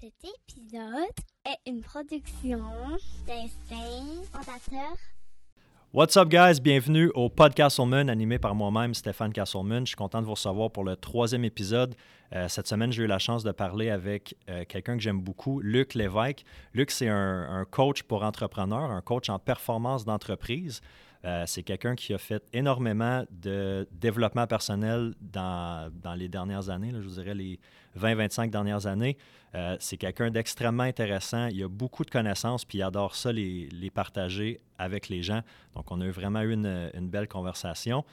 Cet épisode est une production Fondateur. What's up, guys? Bienvenue au podcast Castleman, animé par moi-même, Stéphane Castleman. Je suis content de vous recevoir pour le troisième épisode. Euh, cette semaine, j'ai eu la chance de parler avec euh, quelqu'un que j'aime beaucoup, Luc Lévesque. Luc, c'est un coach pour entrepreneurs, un coach en performance d'entreprise. Euh, c'est quelqu'un qui a fait énormément de développement personnel dans, dans les dernières années, je vous dirais les 20-25 dernières années. Euh, c'est quelqu'un d'extrêmement intéressant. Il a beaucoup de connaissances, puis il adore ça, les, les partager avec les gens. Donc, on a vraiment eu une, une belle conversation.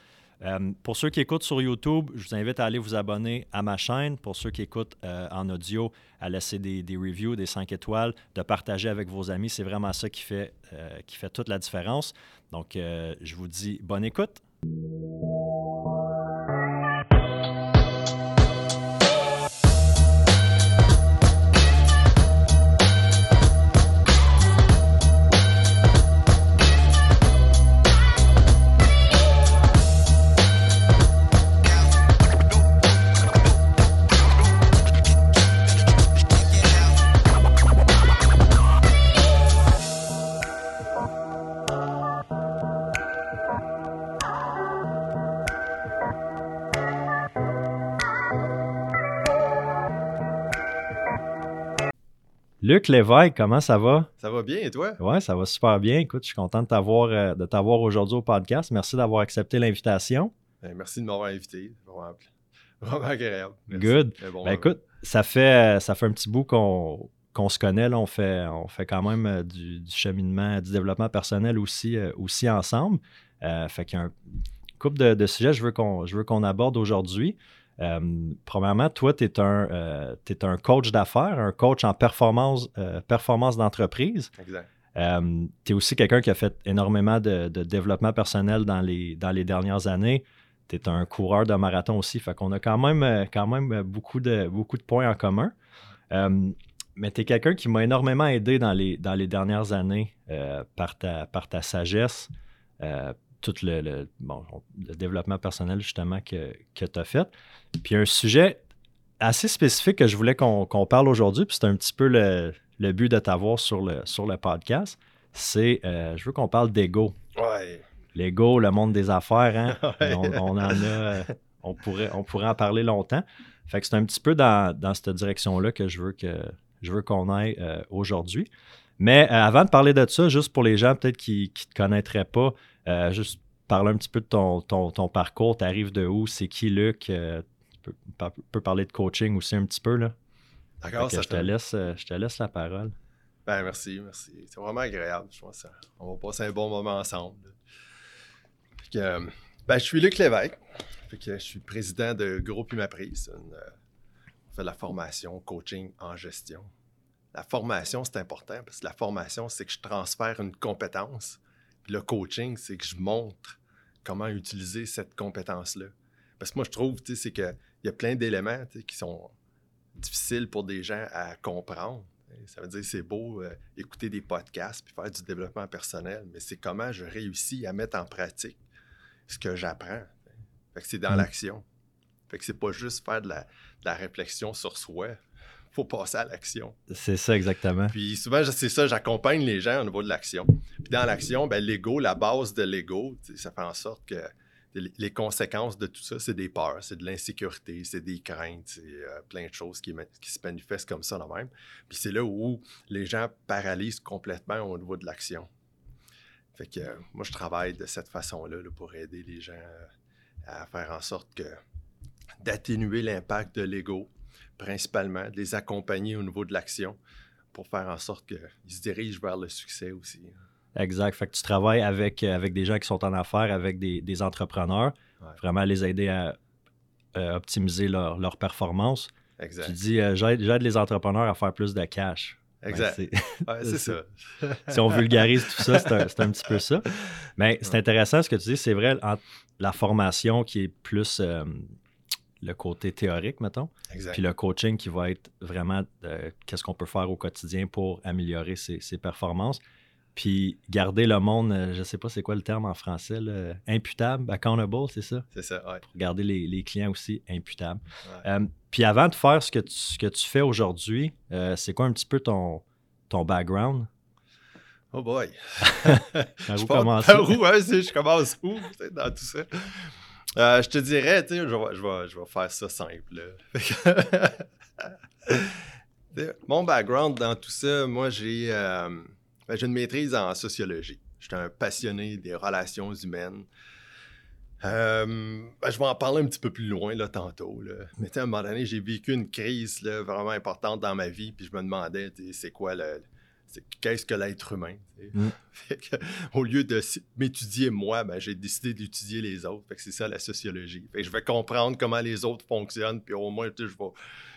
Euh, pour ceux qui écoutent sur YouTube, je vous invite à aller vous abonner à ma chaîne. Pour ceux qui écoutent euh, en audio, à laisser des, reviews, des 5 étoiles, de partager avec vos amis. C'est vraiment ça qui fait, euh, qui fait toute la différence. Donc, je vous dis bonne écoute. Luc Lévesque, comment ça va? Ça va bien et toi? Oui, ça va super bien. Écoute, je suis content de t'avoir, euh, de t'avoir aujourd'hui au podcast. Merci d'avoir accepté l'invitation. Ben, merci de m'avoir invité. Vraiment, vraiment agréable. Merci. Good. Bon, Ben, euh, écoute, ça fait, ça fait un petit bout qu'on qu'on se connaît. Là. On, fait, on fait quand même euh, du, du cheminement, du développement personnel aussi, euh, aussi ensemble. Euh, fait qu'il y a un couple de, de sujets que je veux qu'on je veux qu'on aborde aujourd'hui. Euh, premièrement, toi, tu es, un, t'es un coach d'affaires, un coach en performance, euh, performance d'entreprise. Exact. Euh, tu es aussi quelqu'un qui a fait énormément de, de développement personnel dans les, dans les dernières années. Tu es un coureur de marathon aussi. Fait qu'on a quand même, euh, quand même beaucoup, de, beaucoup de points en commun. Euh, mais tu es quelqu'un qui m'a énormément aidé dans les, dans les dernières années euh, par, ta, par ta sagesse, euh, tout le, le- bon, le développement personnel justement que, que tu as fait. Puis un sujet assez spécifique que je voulais qu'on parle aujourd'hui, puis c'est un petit peu le, le but de t'avoir sur le, sur le podcast, c'est, euh, je veux qu'on parle d'ego. Ouais. L'ego, le monde des affaires, hein? Ouais. on, on en a, on pourrait, on pourrait en parler longtemps. Fait que c'est un petit peu dans, dans cette direction-là que je veux que je veux qu'on aille euh, aujourd'hui. Mais euh, avant de parler de ça, juste pour les gens peut-être qui ne te connaîtraient pas, euh, juste parler un petit peu de ton, ton, ton parcours. Tu arrives de où? C'est qui, Luc? Euh, tu peux, par- peux parler de coaching aussi un petit peu, là? D'accord, ça je, te laisse, euh, je te laisse la parole. Ben, merci, merci. C'est vraiment agréable. Je pense on va passer un bon moment ensemble. Que, ben, je suis Luc Lévesque. Que je suis président de Groupe Humaprise. Une, euh, on fait de la formation, coaching en gestion. La formation, c'est important parce que la formation, c'est que je transfère une compétence. Le coaching, c'est que je montre comment utiliser cette compétence-là. Parce que moi, je trouve, tu sais, c'est qu'il y a plein d'éléments tu sais, qui sont difficiles pour des gens à comprendre. Ça veut dire c'est beau euh, écouter des podcasts puis faire du développement personnel, mais c'est comment je réussis à mettre en pratique ce que j'apprends. Fait que c'est dans Mm. l'action. Fait que c'est pas juste faire de la, de la réflexion sur soi. Faut passer à l'action. C'est ça exactement. Puis souvent, c'est ça, j'accompagne les gens au niveau de l'action. Puis dans l'action, ben, l'ego, la base de l'ego, ça fait en sorte que les conséquences de tout ça, c'est des peurs, c'est de l'insécurité, c'est des craintes, c'est euh, plein de choses qui, se manifestent comme ça là même. Puis c'est là où les gens paralysent complètement au niveau de l'action. Fait que euh, moi, je travaille de cette façon-là là, pour aider les gens euh, à faire en sorte que d'atténuer l'impact de l'ego, principalement, de les accompagner au niveau de l'action pour faire en sorte qu'ils se dirigent vers le succès aussi. Exact. Fait que tu travailles avec, euh, avec des gens qui sont en affaires, avec des, des entrepreneurs, Ouais. vraiment les aider à euh, optimiser leur, leur performance. Exact. Tu dis, euh, j'aide les entrepreneurs à faire plus de cash. Ben, Exact. c'est- Ouais, ça. si on vulgarise tout ça, c'est un, c'est un petit peu ça. Mais c'est intéressant ce que tu dis. C'est vrai, la formation qui est plus euh, le côté théorique, mettons, Exact. puis le coaching qui va être vraiment euh, qu'est-ce qu'on peut faire au quotidien pour améliorer ses, ses performances. puis garder le monde, euh, je sais pas c'est quoi le terme en français, là, imputable, accountable, c'est ça? C'est ça, ouais. Pour garder les, les clients aussi imputables. Ouais. Euh, puis avant de faire ce que tu, ce que tu fais aujourd'hui, c'est quoi un petit peu ton, ton background? Oh boy. Je où par où, hein, je commence où dans tout ça? Euh, je te dirais, tu je vais, faire ça simple. Mon background dans tout ça, moi, j'ai euh, ben, j'ai une maîtrise en sociologie. J'étais un passionné des relations humaines. Euh, ben, je vais en parler un petit peu plus loin là, tantôt. Là. Mais à un moment donné, j'ai vécu une crise vraiment importante dans ma vie, puis je me demandais, c'est quoi le. C'est- Qu'est-ce que l'être humain? Mm. Fait que, au lieu de m'étudier moi, ben, j'ai décidé d'étudier les autres. Fait que c'est ça la sociologie. Fait que je vais comprendre comment les autres fonctionnent, puis au moins, je vais,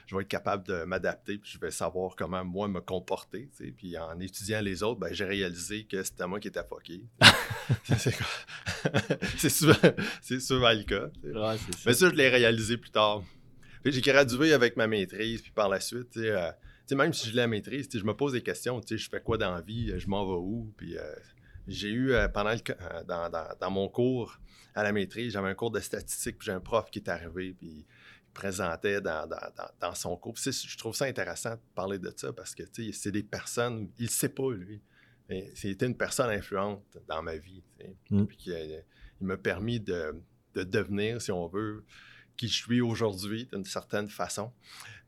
je vais être capable de m'adapter, puis je vais savoir comment moi me comporter. Puis en étudiant les autres, ben, j'ai réalisé que c'était moi qui étais fucké. c'est souvent, souvent le cas. Ouais, ça. Mais ça, je l'ai réalisé plus tard. J'ai gradué avec ma maîtrise, puis par la suite, tu sais, euh, sais, même si je l'ai la maîtrise, je me pose des questions, tu sais, je fais quoi dans la vie, je m'en vais où, puis euh, j'ai eu, euh, pendant le, euh, dans, dans- dans mon cours à la maîtrise, j'avais un cours de statistique, puis j'ai un prof qui est arrivé, puis il présentait dans, dans- son cours. Puis je trouve ça intéressant de parler de ça, parce que, tu sais, c'est des personnes, il ne sait pas, lui, mais c'était une personne influente dans ma vie. Mm. puis qui, euh, il m'a permis de, de devenir, si on veut, qui je suis aujourd'hui d'une certaine façon.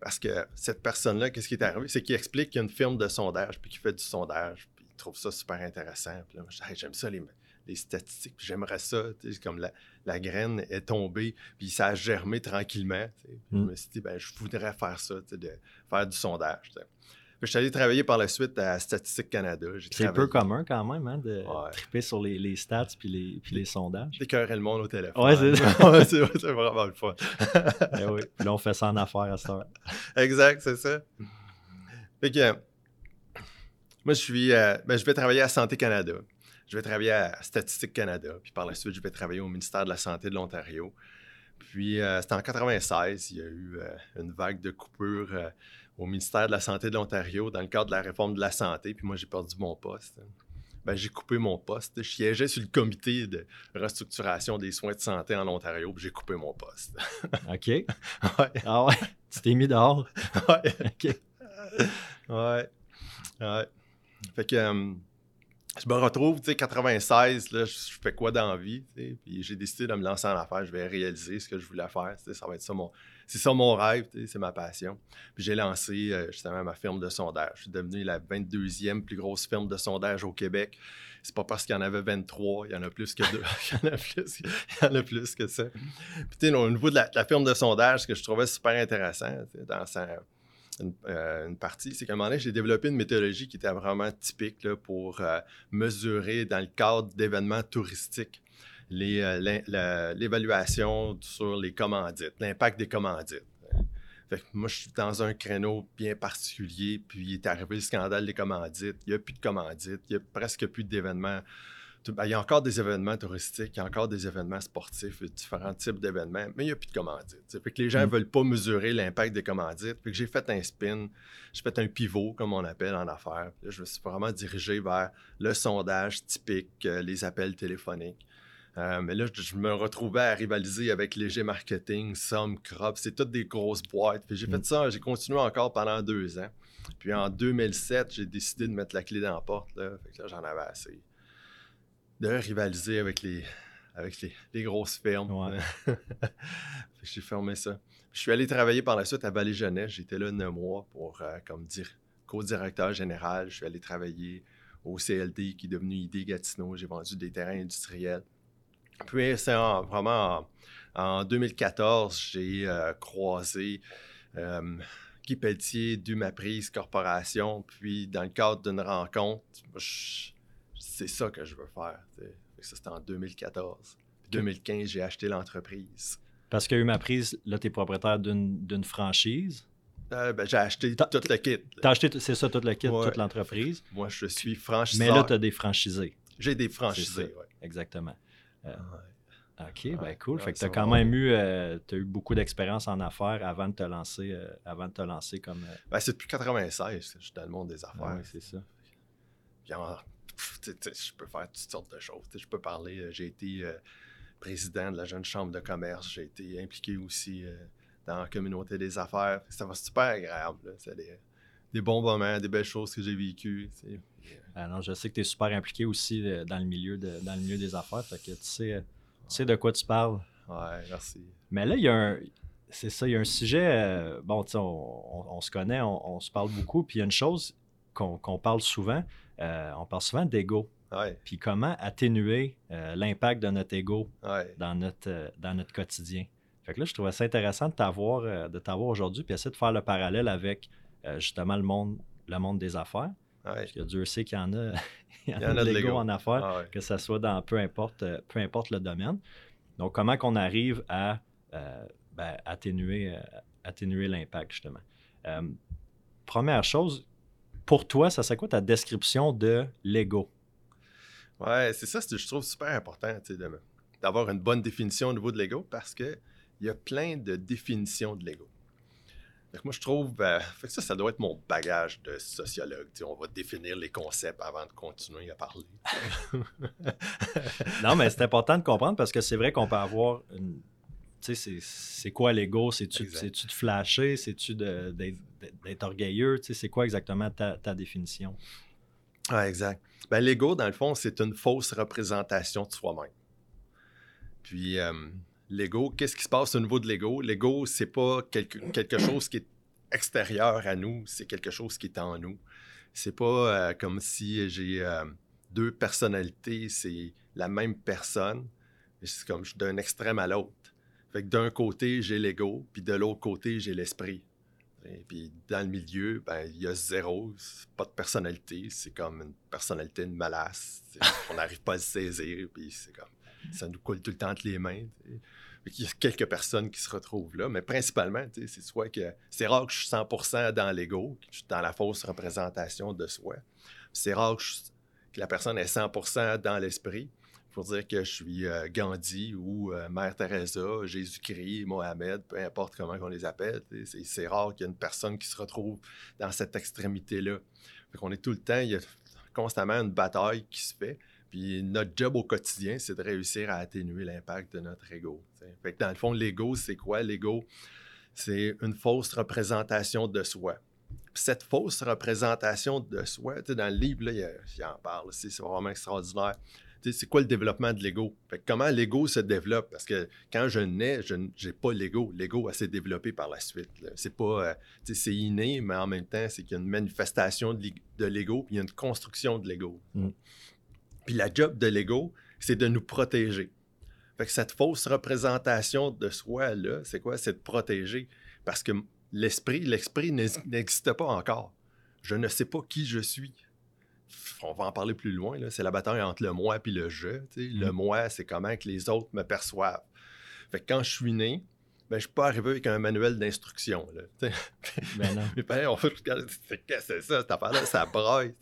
Parce que cette personne-là, qu'est-ce qui est arrivé? C'est qu'il explique qu'il y a une firme de sondage, puis qu'il fait du sondage, puis il trouve ça super intéressant. Puis là, je Hey, j'aime ça, les, les statistiques, puis j'aimerais ça. comme la, la graine est tombée, puis ça a germé tranquillement. Puis Mm. Je me suis dit, ben, je voudrais faire ça, de faire du sondage. Je suis allé travailler par la suite à Statistique Canada. C'est peu commun quand même hein, de Ouais. triper sur les, les stats puis les, puis les sondages. D'écœurer le monde au téléphone. Ouais, c'est ça. C'est c'est vraiment le fun. Oui. Puis là, on fait ça en affaires à cette heure. Exact, c'est ça. Fait que, moi, je suis, euh, ben, je vais travailler à Santé Canada. Je vais travailler à Statistique Canada. Puis par la suite, je vais travailler au ministère de la Santé de l'Ontario. Puis euh, c'était en 96, il y a eu euh, une vague de coupures au ministère de la Santé de l'Ontario dans le cadre de la réforme de la santé. Puis moi, j'ai perdu mon poste. Ben, j'ai coupé mon poste. Je siégeais sur le comité de restructuration des soins de santé en Ontario, puis j'ai coupé mon poste. OK. ouais, Ah ouais? Tu t'es mis dehors? ouais. OK. Ouais. Ouais. Fait que euh, je me retrouve, tu sais, 96, là, je fais quoi dans la vie, puis j'ai décidé de me lancer en affaires, je vais réaliser ce que je voulais faire. C'est ça mon rêve, c'est ma passion. Puis j'ai lancé euh, justement ma firme de sondage. Je suis devenu la 22e plus grosse firme de sondage au Québec. C'est pas parce qu'il y en avait 23, il y en a plus que deux. il, y en a plus, il y en a plus que ça. Puis tu sais, au niveau de la, firme de sondage, ce que je trouvais super intéressant, tu dans sa, une, euh, une partie, c'est qu'à un moment donné, j'ai développé une méthodologie qui était vraiment typique pour euh, mesurer dans le cadre d'événements touristiques euh, l'évaluation sur les commandites, l'impact des commandites. Fait que moi, je suis dans un créneau bien particulier, puis il est arrivé le scandale des commandites. Il n'y a plus de commandites, il n'y a presque plus d'événements. Ben, il y a encore des événements touristiques, il y a encore des événements sportifs, différents types d'événements, mais il n'y a plus de commandites. Fait que les gens ne Mm. veulent pas mesurer l'impact des commandites. Fait que j'ai fait un spin, j'ai fait un pivot, comme on appelle en affaires. Là, je me suis vraiment dirigé vers le sondage typique, euh, les appels téléphoniques. Euh, mais là, je, je me retrouvais à rivaliser avec Léger Marketing, Somme, Crop. C'est toutes des grosses boîtes. J'ai Mm. fait ça, j'ai continué encore pendant deux ans. Puis en 2007, j'ai décidé de mettre la clé dans la porte. Là. Fait que là, j'en avais assez. De rivaliser avec les, avec les, les grosses fermes. Ouais. J'ai fermé ça. Je suis allé travailler par la suite à Vallée-Jeunesse. J'étais là neuf mois pour, euh, comme dire, co-directeur général. Je suis allé travailler au CLD qui est devenu ID Gatineau. J'ai vendu des terrains industriels. Puis, c'est en- vraiment en, en 2014, j'ai euh, croisé euh, Guy Pelletier d'Humaprise Corporation. Puis, dans le cadre d'une rencontre, je- c'est ça que je veux faire. que Ça, c'était en 2014. Puis 2015, j'ai acheté l'entreprise. Parce qu'il y a eu ma prise, là, tu es propriétaire d'une franchise. Euh, ben, j'ai acheté T'as- tout le kit. là. Tu as acheté, c'est ça, tout le kit, Ouais. toute l'entreprise. Moi, je suis Mais franchiseur. là, tu as des franchisés. J'ai des franchisés, ouais. Exactement. Ouais. OK, ben cool. fait que tu as quand même eu, euh, t'as eu beaucoup d'expérience en affaires avant de te lancer, euh, avant de te lancer comme. euh, Ben, c'est depuis 96 que je suis dans le monde des affaires. ah ouais, c'est ça. Puis en je peux faire toutes sortes de choses. je peux parler, euh, j'ai été euh, président de la Jeune Chambre de commerce, j'ai été impliqué aussi euh, dans la communauté des affaires. Ça va super agréable. C'est des, bons moments, des belles choses que j'ai vécues. Alors, je sais que tu es super impliqué aussi dans, le milieu dans le milieu des affaires. Fait que tu sais, tu sais de quoi tu parles. Ouais, merci. Mais là, il y a un. C'est ça, il y a un sujet. bon, on, on, se connaît, on, se parle beaucoup. Puis il y a une chose qu'on parle souvent, euh, on parle souvent d'ego. Puis comment atténuer euh, l'impact de notre ego dans, notre, euh, dans notre quotidien. Fait que là, je trouvais ça intéressant de t'avoir, de t'avoir aujourd'hui, puis essayer de faire le parallèle avec justement le monde, le monde des affaires. Parce que Dieu sait qu'il y en a, il y en a, de l'ego en affaires, ah que ce soit dans peu importe, peu importe le domaine. Donc, comment qu'on arrive à ben, atténuer, atténuer l'impact, justement. première chose, pour toi, ça serait quoi ta description de l'ego? Ouais, c'est ça, je trouve super important d'avoir une bonne définition au niveau de l'ego parce qu'il y a plein de définitions de l'ego. Moi, je trouve euh, que ça, ça doit être mon bagage de sociologue. on va définir les concepts avant de continuer à parler. non, mais c'est important de comprendre parce que c'est vrai qu'on peut avoir une c'est quoi l'ego? C'est-tu de flasher? C'est-tu d'être orgueilleux? C'est quoi exactement ta, définition? Ah, exact. Ben, l'ego, dans le fond, c'est une fausse représentation de soi-même. Puis, euh, l'ego, qu'est-ce qui se passe au niveau de l'ego? L'ego, c'est pas quelque, quelque chose qui est extérieur à nous, c'est quelque chose qui est en nous. C'est pas euh, comme si j'ai euh, deux personnalités, c'est la même personne. C'est comme d'un extrême à l'autre. Fait que d'un côté, j'ai l'ego, puis de l'autre côté, j'ai l'esprit. Et puis dans le milieu, ben, il y a zéro, pas de personnalité. C'est comme une personnalité de malasse. On n'arrive pas à le saisir, puis c'est comme ça nous coule tout le temps entre les mains. Il y a quelques personnes qui se retrouvent là, mais principalement, c'est soit que c'est rare que je suis 100% dans l'ego, que je suis dans la fausse représentation de soi. C'est rare que, que la personne est 100% dans l'esprit pour dire que je suis euh, Gandhi ou euh, Mère Teresa, Jésus-Christ, Mohamed, peu importe comment on les appelle. C'est rare qu'il y ait une personne qui se retrouve dans cette extrémité-là. On est tout le temps, il y a constamment une bataille qui se fait. Puis notre job au quotidien, c'est de réussir à atténuer l'impact de notre ego. Fait dans le fond, l'ego, c'est quoi? L'ego, c'est une fausse représentation de soi. cette fausse représentation de soi, dans le livre, là, il, en parle, c'est vraiment extraordinaire c'est quoi le développement de l'ego? comment l'ego se développe? Parce que quand je nais, je n'ai pas l'ego. L'ego s'est développé par la suite. C'est pas, euh, c'est inné, mais en même temps, c'est qu'il y a une manifestation de l'ego, puis il y a une construction de l'ego. Mm. Puis la job de l'ego, c'est de nous protéger. Fait que cette fausse représentation de soi, là, c'est quoi? C'est de protéger. Parce que l'esprit, l'esprit n'existe pas encore. Je ne sais pas qui je suis on va en parler plus loin, c'est la bataille entre le moi et le je. Le mm. moi, c'est comment que les autres me perçoivent. Fait que quand je suis né, ben, je suis pas arrivé avec un manuel d'instruction. Ben non. Mes parents ont fait Qu'est-ce que c'est ça, cette affaire-là, ça braille.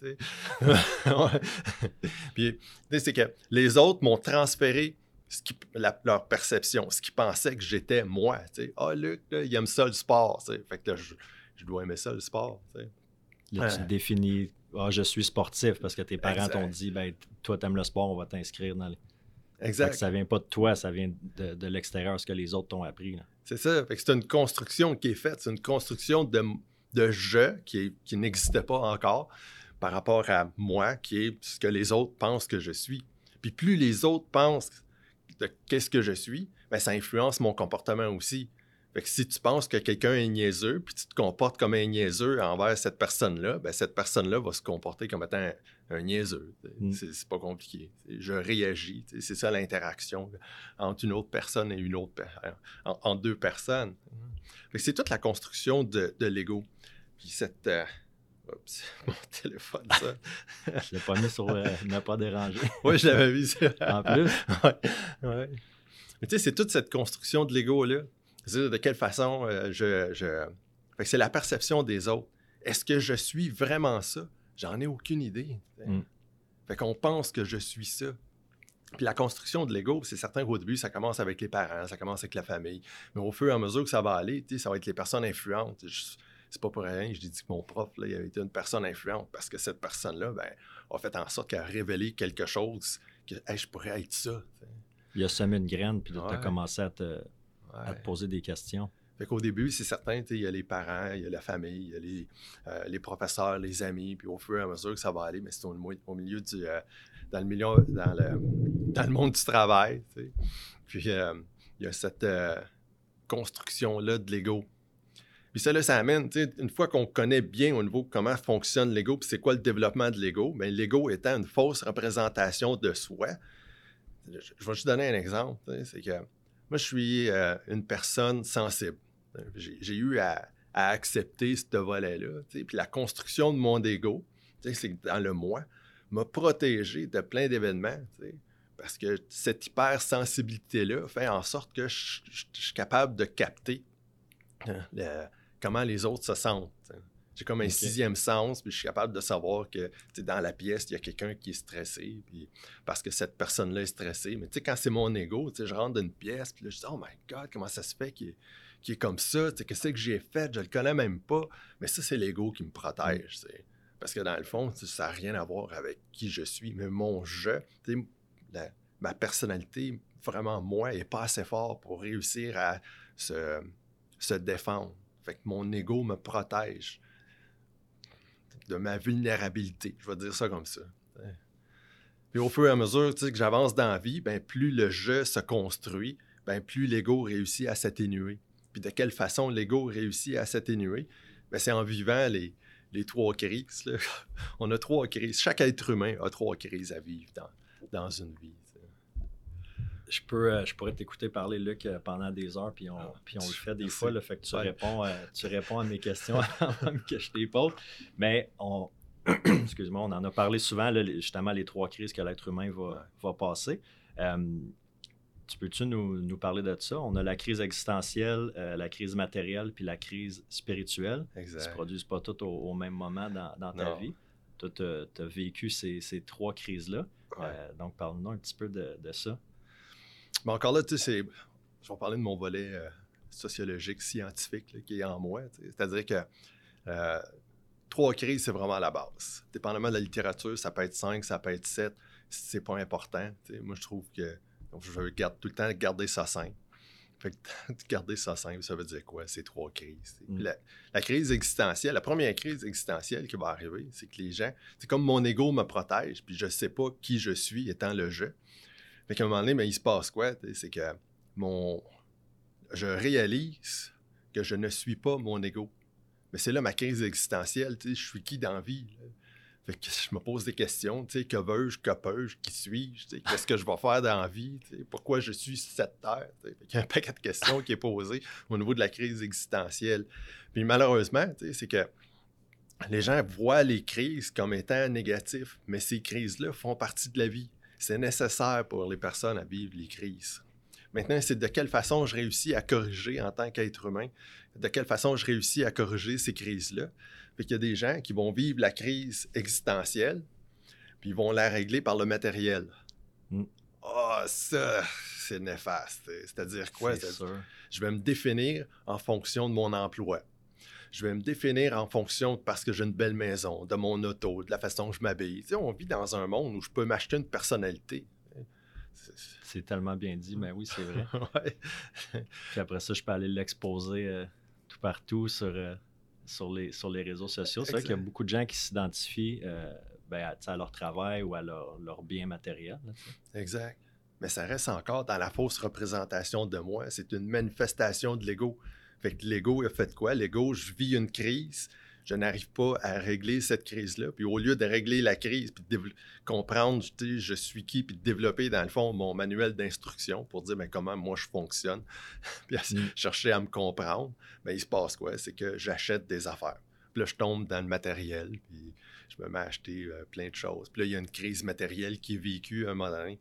Puis, c'est que les autres m'ont transféré ce qui, leur perception, ce qu'ils pensaient que j'étais moi. Ah, oh, Luc, il aime ça le sport. Fait que je, je, dois aimer ça le sport. Là, tu définis ah, je suis sportif parce que tes parents t'ont dit ben, toi, tu aimes le sport, on va t'inscrire dans les. Exact. ça vient pas de toi, ça vient de, l'extérieur, ce que les autres t'ont appris. C'est ça. c'est une construction qui est faite. C'est une construction de, de je qui, qui n'existait pas encore par rapport à moi, qui est ce que les autres pensent que je suis. Puis plus les autres pensent de qu'est-ce que je suis, ben, ça influence mon comportement aussi. Fait que si tu penses que quelqu'un est niaiseux, puis tu te comportes comme un niaiseux envers cette personne-là, ben cette personne-là va se comporter comme étant un, niaiseux. Mm. C'est pas compliqué. Je réagis. C'est ça l'interaction entre une autre personne et une autre personne, en, deux personnes. C'est toute la construction de, l'ego. Puis cette. Euh, oups, mon téléphone, ça. je l'ai pas mis sur euh, ne pas déranger. oui, je l'avais mis. en plus. ouais. Mais tu sais, c'est toute cette construction de l'ego-là de quelle façon euh, je. c'est la perception des autres. Est-ce que je suis vraiment ça? J'en ai aucune idée. Mm. Fait qu'on pense que je suis ça. Puis la construction de l'ego, c'est certain qu'au début, ça commence avec les parents, ça commence avec la famille. Mais au fur et à mesure que ça va aller, ça va être les personnes influentes. c'est pas pour rien. Je dis que mon prof, là, il avait été une personne influente parce que cette personne-là, ben, a fait en sorte qu'elle a révélé quelque chose que je pourrais être ça. Il a semé une graine, puis tu as commencé à te, poser des questions. Fait qu'au début, c'est certain, il y a les parents, il y a la famille, il y a les, euh, les, professeurs, les amis, puis au fur et à mesure que ça va aller, mais c'est au, milieu du. Euh, dans, le milieu, dans, le, dans le monde du travail. Puis euh, il y a cette construction-là de l'ego. Puis ça, là, ça amène, une fois qu'on connaît bien au niveau comment fonctionne l'ego, puis c'est quoi le développement de l'ego, bien, l'ego étant une fausse représentation de soi. Je, vais juste donner un exemple. C'est que moi, je suis euh, une personne sensible. J'ai eu à, accepter ce volet-là. Puis la construction de mon ego, c'est dans le moi, m'a protégé de plein d'événements. Parce que cette hypersensibilité-là fait en sorte que je, suis capable de capter hein, comment les autres se sentent. J'ai comme un sixième sens, puis je suis capable de savoir que dans la pièce, il y a quelqu'un qui est stressé, puis parce que cette personne-là est stressée. Mais quand c'est mon ego, je rentre dans une pièce, puis là, je dis Oh my God, comment ça se fait qu'il est, comme ça Qu'est-ce que j'ai fait? Je le connais même pas. Mais ça, c'est l'ego qui me protège. Parce que dans le fond, ça n'a rien à voir avec qui je suis. Mais mon jeu, ma personnalité, vraiment moi, n'est pas assez fort pour réussir à se, se défendre. Fait que mon ego me protège de ma vulnérabilité. Je vais dire ça comme ça. Puis au fur et à mesure que j'avance dans la vie, ben, plus le jeu se construit, ben, plus l'ego réussit à s'atténuer. Puis de quelle façon l'ego réussit à s'atténuer? Ben, c'est en vivant les, les trois crises. On a trois crises. Chaque être humain a trois crises à vivre dans, dans une vie je, peux, euh, je pourrais t'écouter parler, Luc, euh, pendant des heures, puis on, ah, puis on le fait des fois. le fait que tu, réponds, euh, tu réponds à mes questions avant que je les pose. Mais on, excuse-moi, on en a parlé souvent, justement, les trois crises que l'être humain va, va passer. tu peux-tu nous, nous, parler de ça? On a la crise existentielle, la crise matérielle, puis la crise spirituelle. Exact. Ils ne se produisent pas toutes au, même moment dans, dans ta vie. Tu as, vécu ces, ces trois crises-là. donc, parle-nous un petit peu de, de ça. Mais encore là, tu sais, je vais parler de mon volet euh, sociologique, scientifique qui est en moi. C'est-à-dire que euh, trois crises, c'est vraiment la base. Dépendamment de la littérature, ça peut être cinq, ça peut être sept. C'est pas important. Moi, je trouve que je veux tout le temps garder ça simple. Fait que garder ça simple, ça veut dire quoi? C'est trois crises. Mm. La, crise existentielle, la première crise existentielle qui va arriver, c'est que les gens, c'est comme mon ego me protège, puis je sais pas qui je suis étant le jeu. Fait qu'à un moment donné, mais il se passe quoi? C'est que mon. Je réalise que je ne suis pas mon ego. Mais c'est là ma crise existentielle. Je suis qui dans la vie? Fait que je me pose des questions. Que veux-je? Que peux-je? Qui suis-je? Qu'est-ce que je vais faire dans la vie? Pourquoi je suis cette terre? Il y a un paquet de questions qui est posé au niveau de la crise existentielle. Puis malheureusement, c'est que les gens voient les crises comme étant négatives, mais ces crises-là font partie de la vie. C'est nécessaire pour les personnes à vivre les crises. Maintenant, c'est de quelle façon je réussis à corriger en tant qu'être humain, de quelle façon je réussis à corriger ces crises-là. Fait qu'il y a des gens qui vont vivre la crise existentielle, puis ils vont la régler par le matériel. Mm. Ah, ça, c'est néfaste. C'est-à-dire quoi? Je vais me définir en fonction de mon emploi je vais me définir en fonction parce que j'ai une belle maison, de mon auto, de la façon dont je m'habille. Tu on vit dans un monde où je peux m'acheter une personnalité. C'est tellement bien dit, mais oui, c'est vrai. Puis après ça, je peux aller l'exposer euh, tout partout sur, euh, sur, les, sur les réseaux sociaux. C'est vrai qu'il y a beaucoup de gens qui s'identifient euh, ben, à, leur travail ou à leur, leur bien matériel. exact. Mais ça reste encore dans la fausse représentation de moi. C'est une manifestation de l'ego. Fait que l'ego a fait quoi? L'ego, je vis une crise, je n'arrive pas à régler cette crise-là. Puis au lieu de régler la crise, puis de comprendre je suis qui, puis de développer dans le fond mon manuel d'instruction pour dire mais comment moi je fonctionne, puis mm. chercher à me comprendre, mais il se passe quoi? C'est que j'achète des affaires. Puis là, je tombe dans le matériel, puis je me mets à acheter euh, plein de choses. Puis là, il y a une crise matérielle qui est vécue à un moment donné.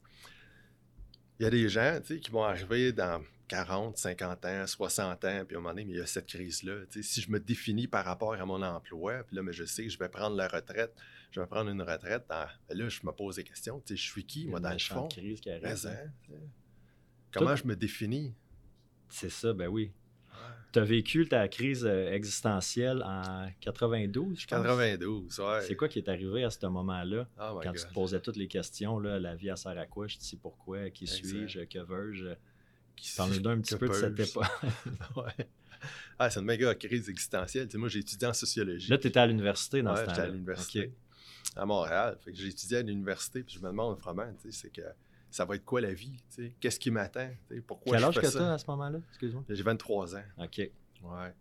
Il y a des gens qui vont arriver dans 40, 50 ans, 60 ans, puis à un moment donné, il y a cette crise-là. Si je me définis par rapport à mon emploi, puis là, mais je sais que je vais prendre la retraite, je vais prendre une retraite, ben là, je me pose des questions. Je suis qui, moi, dans le fond? Crise qui hein. Comment je me définis? C'est ça, ben oui. Tu as vécu ta crise euh, existentielle en 92, je pense? 92, ouais. C'est quoi qui est arrivé à ce moment-là? Oh quand God. tu te posais toutes les questions, là, la vie, elle sert à quoi? Je dis pourquoi? Qui suis-je? Que veux-je? Qui- Parle-nous un petit peu de cette époque. ouais. Ah, c'est une méga crise existentielle. Tu sais, moi, j'ai étudié en sociologie. Là, tu étais à l'université dans Ouais, ce j'étais temps-là. à l'université à Montréal. Fait que j'ai étudié à l'université, puis je me demande vraiment, tu sais, c'est que ça va être quoi la vie? tu sais? Qu'est-ce qui m'attend? tu sais? Pourquoi Quel je âge fais que ça? à ce moment-là? Excuse-moi. J'ai 23 ans. OK. Ouais.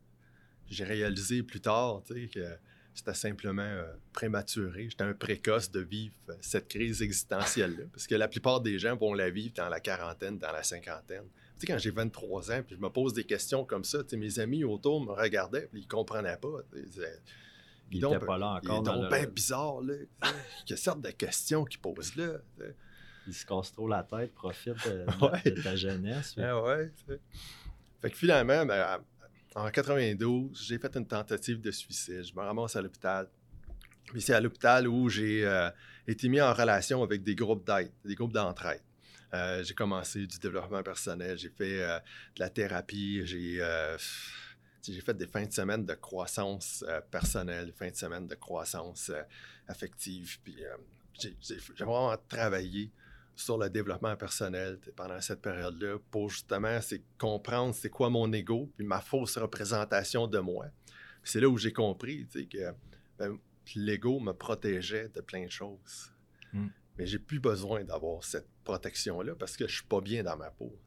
J'ai réalisé plus tard, tu sais, que c'était simplement euh, prématuré. J'étais un précoce de vivre euh, cette crise existentielle-là. parce que la plupart des gens vont la vivre dans la quarantaine, dans la cinquantaine. Tu sais, quand j'ai 23 ans, puis je me pose des questions comme ça, tu sais, mes amis autour me regardaient, puis ils comprenaient pas. tu sais, ils n'était pas là encore. dans donc le- bien bizarre, là. Quelle sorte de questions qu'ils posent là. tu sais. Il se casse trop la tête, profite de, de- Ouais. de ta jeunesse. puis- Ah ouais. Fait que finalement, ben, en 92, j'ai fait une tentative de suicide. Je me ramasse à l'hôpital. Puis c'est à l'hôpital où j'ai euh, été mis en relation avec des groupes d'aide, des groupes d'entraide. Euh, j'ai commencé du développement personnel, j'ai fait euh, de la thérapie, j'ai euh, j'ai fait des fins de semaine de croissance personnelle, des fins de semaine de croissance affective. Puis j'ai vraiment travaillé sur le développement personnel pendant cette période-là pour justement comprendre c'est quoi mon ego puis ma fausse représentation de moi. C'est là où j'ai compris que ben, l'ego me protégeait de plein de choses. Mm. Mais j'ai plus besoin d'avoir cette protection-là parce que je suis pas bien dans ma peau.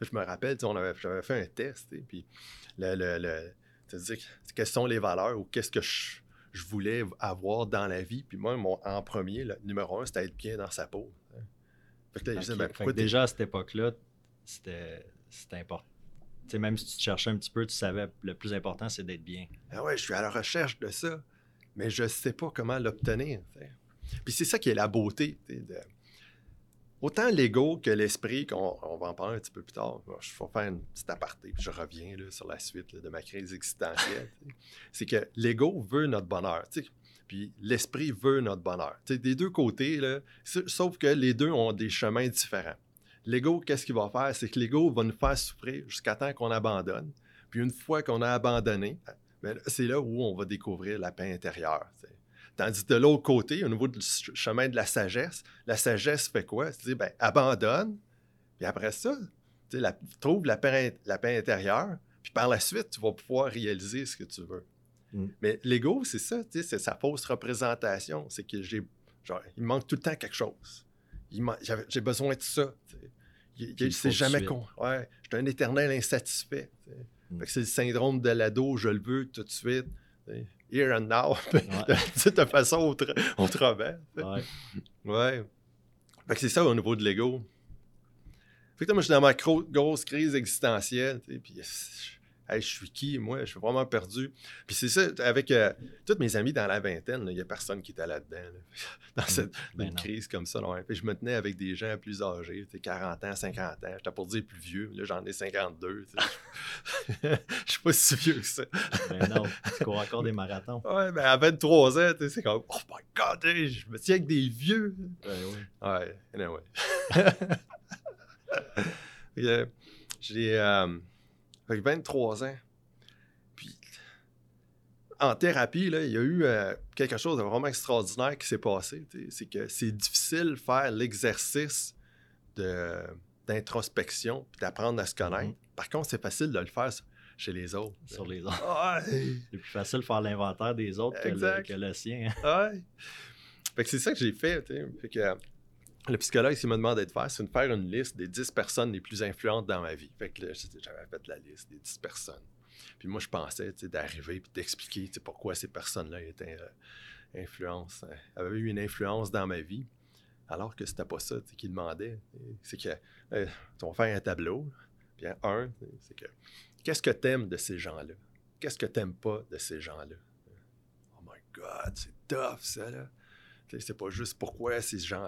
Je me rappelle, on avait, j'avais fait un test, puis le, le, le- quelles sont les valeurs ou qu'est-ce que je, je voulais avoir dans la vie. Puis moi, mon, en premier, le numéro un, c'était être bien dans sa peau. tu sais. Fait que là, je disais, Ok. ben, Fait pourquoi que t'es- déjà à cette époque-là, c'était c'était important. Même si tu te cherchais un petit peu, tu savais le plus important, c'est d'être bien. Ah ouais, je suis à la recherche de ça, mais je sais pas comment l'obtenir. Puis c'est ça qui est la beauté. Autant l'ego que l'esprit, qu'on on va en parler un petit peu plus tard. Bon, Je vais faire une petite aparté, puis je reviens là, sur la suite de ma crise existentielle. c'est que l'ego veut notre bonheur. Puis l'esprit veut notre bonheur. Tu sais, des deux côtés, là, sauf que les deux ont des chemins différents. L'ego, qu'est-ce qu'il va faire? C'est que l'ego va nous faire souffrir jusqu'à temps qu'on abandonne. Puis une fois qu'on a abandonné, ben c'est là où on va découvrir la paix intérieure. Tandis que de l'autre côté, au niveau du ch- chemin de la sagesse, la sagesse fait quoi? C'est ben, abandonne, puis après ça, tu sais, la- trouve la paix, la paix intérieure, puis par la suite, tu vas pouvoir réaliser ce que tu veux. Mm. Mais l'ego, c'est ça, c'est sa fausse représentation. C'est que j'ai, genre, il me manque tout le temps quelque chose. J'ai besoin de ça. Il- il- C'est jamais con. Ouais, je suis un éternel insatisfait. Mm. C'est le syndrome de l'ado, je le veux tout de suite. Here and now. Ouais. De façon autre- autrement. Ouais. Ouais. Fait que c'est ça au niveau de l'ego. Fait que là, moi, je suis dans ma grosse crise existentielle. Puis, hey, je suis qui, moi? Je suis vraiment perdu. Puis c'est ça, avec euh, tous mes amis dans la vingtaine, il n'y a personne qui était là-dedans. là. Dans cette Ben une crise comme ça. là, ouais. Puis je me tenais avec des gens plus âgés, tu sais, 40 ans, 50 ans. J'étais pour dire plus vieux. Là, j'en ai 52. tu sais. Je suis pas si vieux que ça. Ben non, tu cours encore des marathons. Ouais, mais à 23 ans, c'est comme, oh my god, je me tiens avec des vieux. Ben oui. Ouais, anyway. Euh, j'ai euh, fait que 23 ans. Puis, en thérapie, là, il y a eu euh, quelque chose de vraiment extraordinaire qui s'est passé. C'est que c'est difficile de faire l'exercice d'introspection puis d'apprendre à se connaître. Mhm. Par contre, c'est facile de le faire chez les autres. Sur les autres. C'est plus facile de faire l'inventaire des autres que le, Exact. que le sien. hein. Fait que c'est ça que j'ai fait. Fait que le psychologue, ce qu'il m'a demandé de faire, c'est de faire une liste des 10 personnes les plus influentes dans ma vie. Fait que j'avais fait la liste des 10 personnes. Puis moi, je pensais d'arriver et d'expliquer pourquoi ces personnes-là étaient euh, euh, avaient eu une influence dans ma vie. Alors que c'était pas ça tu sais, qu'il demandait. C'est que euh, va faire un tableau. Puis un, c'est que qu'est-ce que t'aimes de ces gens-là? Qu'est-ce que t'aimes pas de ces gens-là? Oh my God, c'est tough ça là. C'est pas juste pourquoi ces gens,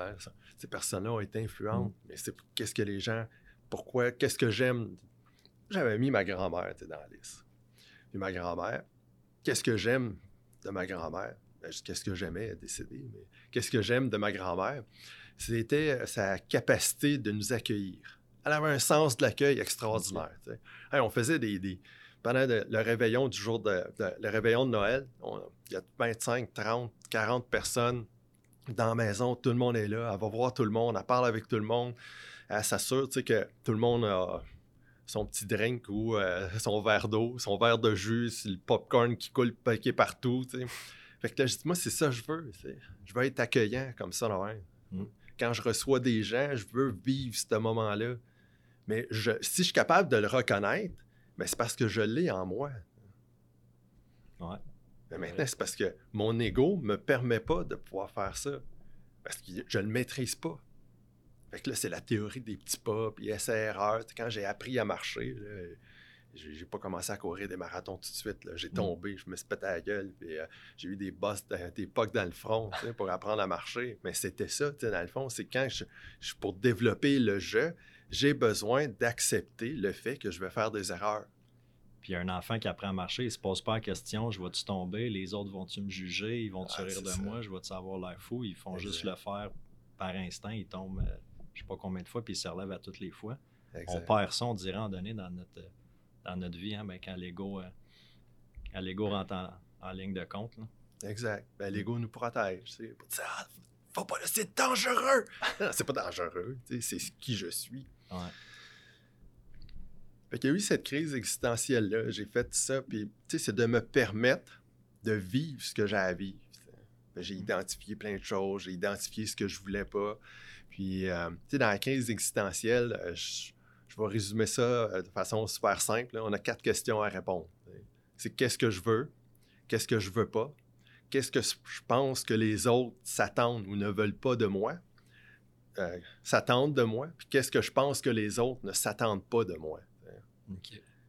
ces personnes-là ont été influentes, mais c'est qu'est-ce que les gens, pourquoi, qu'est-ce que j'aime? J'avais mis ma grand-mère dans la liste. Puis ma grand-mère, qu'est-ce que j'aime de ma grand-mère? Ben, qu'est-ce que j'aimais, elle est décédée, mais qu'est-ce que j'aime de ma grand-mère? C'était euh, sa capacité de nous accueillir. Elle avait un sens de l'accueil extraordinaire. Hey, on faisait des, des- pendant le réveillon du jour de, le réveillon de Noël, il y a 25, 30, 40 personnes dans la maison, tout le monde est là, elle va voir tout le monde, elle parle avec tout le monde, elle s'assure que tout le monde a son petit drink ou euh, son verre d'eau, son verre de jus, le popcorn qui coule paquet partout. Fait que là, je dis, moi, c'est ça que je veux. Je veux être accueillant comme ça, là, mm. Quand je reçois des gens, je veux vivre ce moment-là. Mais je, si je suis capable de le reconnaître, mais c'est parce que je l'ai en moi. Ouais. Mais maintenant, c'est parce que mon ego ne me permet pas de pouvoir faire ça. Parce que je ne le maîtrise pas. Fait que là, c'est la théorie des petits pas, puis essai-erreur. Quand j'ai appris à marcher, j'ai pas commencé à courir des marathons tout de suite. J'ai mm. tombé, je me suis pété à la gueule, puis euh, j'ai eu des bosses, des pocs dans le front pour apprendre à marcher. Mais c'était ça, dans le fond, c'est quand je, pour développer le jeu, j'ai besoin d'accepter le fait que je vais faire des erreurs. Puis un enfant qui apprend à marcher, il se pose pas la question je vais-tu tomber, les autres vont-tu me juger, ils vont-tu ah, rire de moi, je vais-tu avoir l'air fou. Ils font juste le faire par instinct, ils tombent euh, je sais pas combien de fois, puis ils se relèvent à toutes les fois. On perd ça, on dirait, en donné dans notre, dans notre vie, hein, ben, quand l'ego euh, rentre en, ligne de compte. Exact. Ben, l'ego nous protège. C'est ah, faut pas c'est dangereux. c'est pas dangereux. C'est qui je suis. Ouais. Fait y a eu cette crise existentielle-là. J'ai fait ça, puis c'est de me permettre de vivre ce que j'ai à vivre. J'ai mm. identifié plein de choses, j'ai identifié ce que je voulais pas. Puis, euh, tu sais, dans la crise existentielle, euh, je, vais résumer ça euh, de façon super simple. On a quatre questions à répondre. C'est qu'est-ce que je veux, qu'est-ce que je veux pas, qu'est-ce que je pense que les autres s'attendent ou ne veulent pas de moi, s'attendent de moi, puis qu'est-ce que je pense que les autres ne s'attendent pas de moi.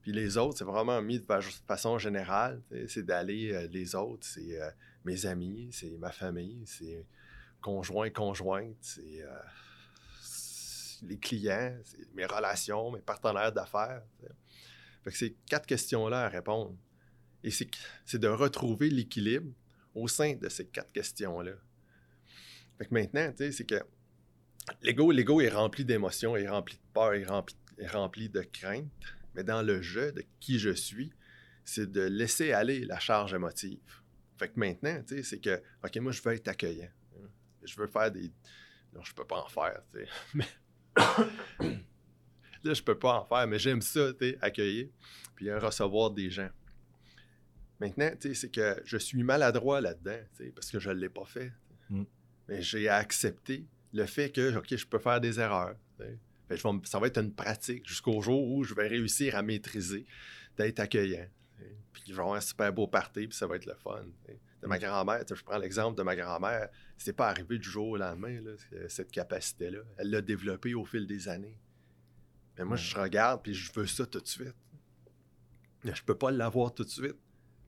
Puis les autres, c'est vraiment mis de façon générale. C'est d'aller les autres, c'est mes amis, c'est ma famille, c'est conjoint, conjointe, c'est euh, les clients, c'est mes relations, mes partenaires d'affaires. Fait que c'est quatre questions-là à répondre. Et c'est de retrouver l'équilibre au sein de ces quatre questions-là. Fait que maintenant, tu sais, c'est que l'ego, l'ego est rempli d'émotions, est rempli de peur, est rempli, est rempli de crainte. Mais dans le jeu de qui je suis, c'est de laisser aller la charge émotive. Fait que maintenant, tu sais, c'est que, OK, moi, je veux être accueillant je veux faire des. Non, je peux pas en faire, tu sais. Mais... là, je peux pas en faire, mais j'aime ça, tu sais, accueillir, puis recevoir des gens. Maintenant, tu sais, c'est que je suis maladroit là-dedans, tu sais, parce que je ne l'ai pas fait. Mm. Mais j'ai accepté le fait que, OK, je peux faire des erreurs. Ça va être une pratique jusqu'au jour où je vais réussir à maîtriser, d'être accueillant. Puis je vais avoir un super beau party, puis ça va être le fun de ma grand-mère. Je prends l'exemple de ma grand-mère. C'est pas arrivé du jour au lendemain, cette capacité-là. Elle l'a développée au fil des années. Mais moi, je regarde puis je veux ça tout de suite. Mais je peux pas l'avoir tout de suite.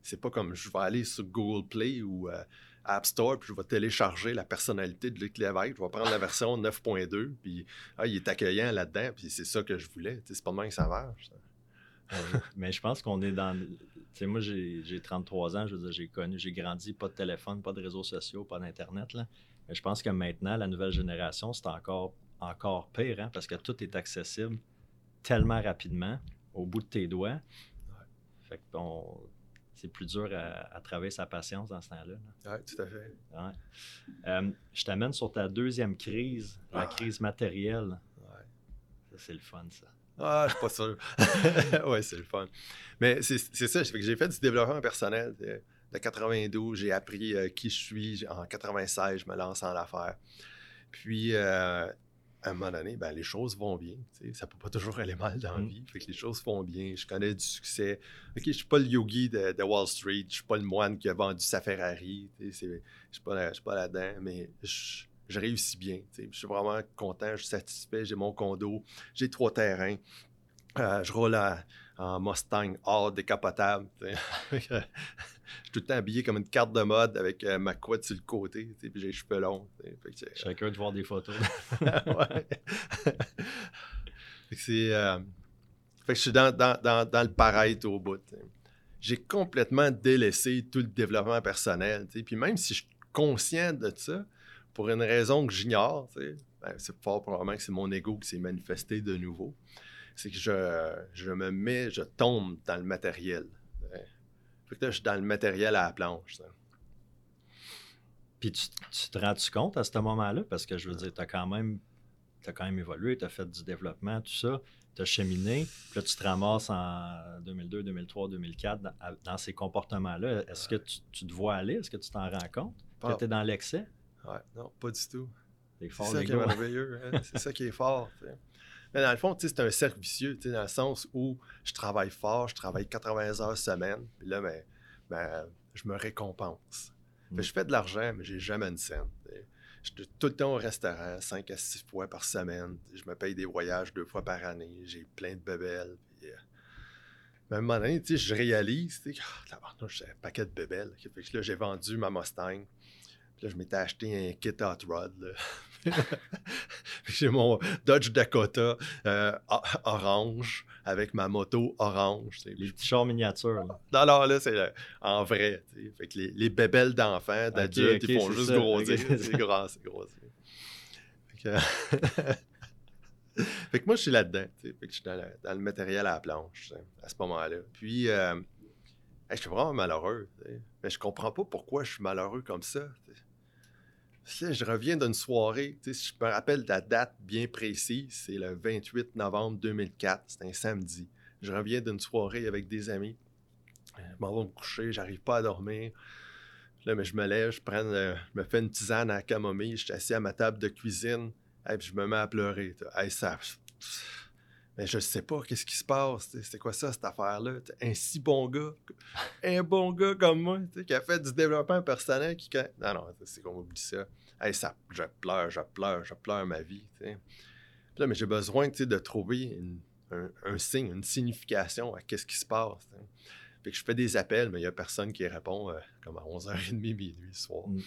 C'est pas comme je vais aller sur Google Play ou euh, App Store puis je vais télécharger la personnalité de Luc Lévesque. Je vais prendre la version 9.2 puis ah, il est accueillant là-dedans puis c'est ça que je voulais. C'est pas même que ça marche. mais je pense qu'on est dans sais, moi, j'ai 33 ans, je veux dire, j'ai connu, j'ai grandi, pas de téléphone, pas de réseaux sociaux, pas d'Internet. Mais je pense que maintenant, la nouvelle génération, c'est encore, encore pire, hein, parce que tout est accessible tellement rapidement, au bout de tes doigts. Fait que bon, c'est plus dur à, travailler sa patience dans ce temps-là. Oui, tout à fait. Euh, je t'amène sur ta deuxième crise, la crise matérielle. Ça, c'est le fun, ça. Ah, je suis pas sûr. ouais, c'est le fun. Mais c'est ça, j'ai fait du développement personnel. De 92, j'ai appris euh, qui je suis. En 96, je me lance en l'affaire. Puis, euh, à un moment donné, ben, les choses vont bien. Ça peut pas toujours aller mal dans la mm. vie. Fait que les choses vont bien. Je connais du succès. OK, je suis pas le yogi de, Wall Street. Je suis pas le moine qui a vendu sa Ferrari. Je suis pas, pas là-dedans. Mais je, je réussis bien. Je suis vraiment content, je suis satisfait, j'ai mon condo, j'ai trois terrains. Euh, je roule en Mustang hors décapotable. je suis tout le temps habillé comme une carte de mode avec euh, ma couette sur le côté, puis j'ai les cheveux longs. Chacun de voir des photos. c'est, euh, fait que je suis dans, dans, le pareil au bout. J'ai complètement délaissé tout le développement personnel. Puis même si je suis conscient de ça, pour une raison que j'ignore, ben, c'est fort probablement que c'est mon ego qui s'est manifesté de nouveau. C'est que je, je me mets, je tombe dans le matériel. Fait que là, je suis dans le matériel à la planche. ça. Puis tu, tu te rends-tu compte à ce moment-là? Parce que je veux dire, tu as quand même as quand même évolué, tu as fait du développement, tout ça, tu as cheminé, puis là tu te ramasses en 2002, 2003, 2004 dans, ces comportements-là. Est-ce que tu, tu te vois aller? Est-ce que tu t'en rends compte? Que tu es dans l'excès? Ouais, non, pas du tout. C'est ça les qui est merveilleux. hein? C'est ça qui est fort. Mais dans le fond, c'est un cercle vicieux, dans le sens où je travaille fort, je travaille 80 heures semaine, puis là, ben, ben, je me récompense. Fait Mm. je fais de l'argent, mais j'ai jamais une scène. Je suis tout le temps au restaurant, 5 à 6 fois par semaine. Je me paye des voyages deux fois par année. J'ai plein de bébelles. Puis, euh, mais à un moment donné, je réalise, tu sais, tabarnouche, j'ai un paquet de bébelles. Fait que là, j'ai vendu ma Mustang. Puis là, je m'étais acheté un kit hot rod. là. J'ai mon Dodge Dakota euh, orange avec ma moto orange. Les petits chars miniatures. là. Non, là, c'est le- en vrai. Fait que les, les bébelles d'enfants, d'adultes, ok, ils font juste ça, grossir. C'est gros, c'est grossir. Fait que, fait que moi, je suis là-dedans. Fait que je suis dans, le- dans le matériel à la planche à ce moment-là. Puis, euh, je suis vraiment malheureux. Mais je comprends pas pourquoi je suis malheureux comme ça. Je reviens d'une soirée, si je me rappelle de la date bien précise, c'est le 28 novembre 2004, c'est un samedi. Je reviens d'une soirée avec des amis. Je m'en vais me coucher, j'arrive pas à dormir. Là, mais je me lève, je, prends, le- je me fais une tisane à camomille, je suis assis à ma table de cuisine, et puis je me mets à pleurer. Mais je sais pas, qu'est-ce qui se passe? C'est quoi ça, cette affaire-là? Un si bon gars, un bon gars comme moi, qui a fait du développement personnel, qui... Non, non, c'est qu'on oublie ça. Hey, ça. Je pleure, je pleure, je pleure ma vie. Puis là, mais j'ai besoin de trouver une- un, un signe, une signification à qu'est-ce qui se passe. t'sais. Fait que je fais des appels, mais il n'y a personne qui répond euh, comme à 11h30 minuit le soir. Mm.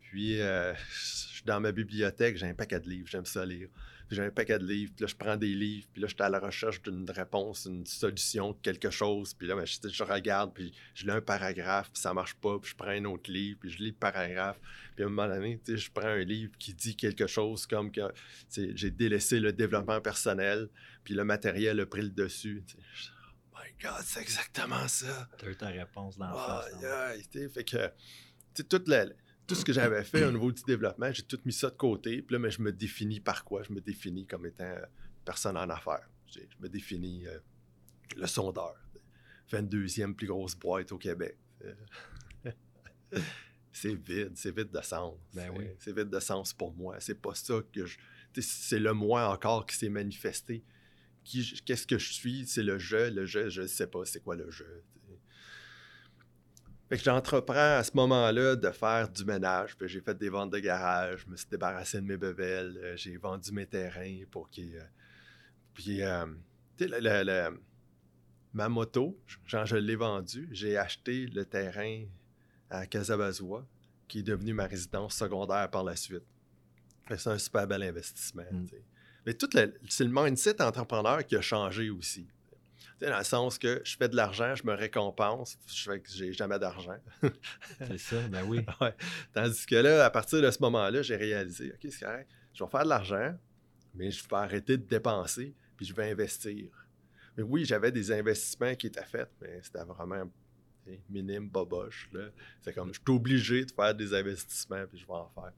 Puis, euh, je suis dans ma bibliothèque, j'ai un paquet de livres, j'aime ça lire. J'ai un paquet de livres, puis là, je prends des livres, puis là, je suis à la recherche d'une réponse, une solution, quelque chose. Puis là, ben, je, je regarde, puis je lis un paragraphe, puis ça marche pas, puis je prends un autre livre, puis je lis le paragraphe. Puis à un moment donné, tu sais, je prends un livre qui dit quelque chose comme que j'ai délaissé le développement personnel, puis le matériel a pris le dessus. Oh my God, c'est exactement ça. Tu as eu ta réponse dans la face. Aïe, hein. fait que, tu sais, toute la- tout ce que j'avais fait au niveau du développement, j'ai tout mis ça de côté. Puis là, mais je me définis par quoi? Je me définis comme étant euh, personne en affaires. Je me définis euh, le sondeur. 22e plus grosse boîte au Québec. C'est vide, c'est vide de sens. Ben C'est- oui. C'est vide de sens pour moi. C'est pas ça que je. C'est le moi encore qui s'est manifesté. Qu'est-ce que je suis? C'est le je. Le je, je sais pas c'est quoi le je. tu sais. Fait que j'entreprends à ce moment-là de faire du ménage. J'ai fait des ventes de garage, je me suis débarrassé de mes bebelles, euh, j'ai vendu mes terrains pour qu'ils. euh, puis, euh, tu sais, le- le- le- ma moto, genre, je l'ai vendue. J'ai acheté le terrain à Casabazois, qui est devenu ma résidence secondaire par la suite. C'est un super bel investissement. Mm. Mais tout le, c'est le mindset entrepreneur qui a changé aussi. Dans le sens que je fais de l'argent, je me récompense, je fais que j'ai jamais d'argent. C'est ça, ben oui. Ouais. Tandis que là, à partir de ce moment-là, j'ai réalisé, OK, c'est correct, je vais faire de l'argent, mais je vais arrêter de dépenser, puis je vais investir. Mais oui, j'avais des investissements qui étaient faits, mais c'était vraiment minime, boboche. là. C'est comme, je suis obligé de faire des investissements, puis je vais en faire.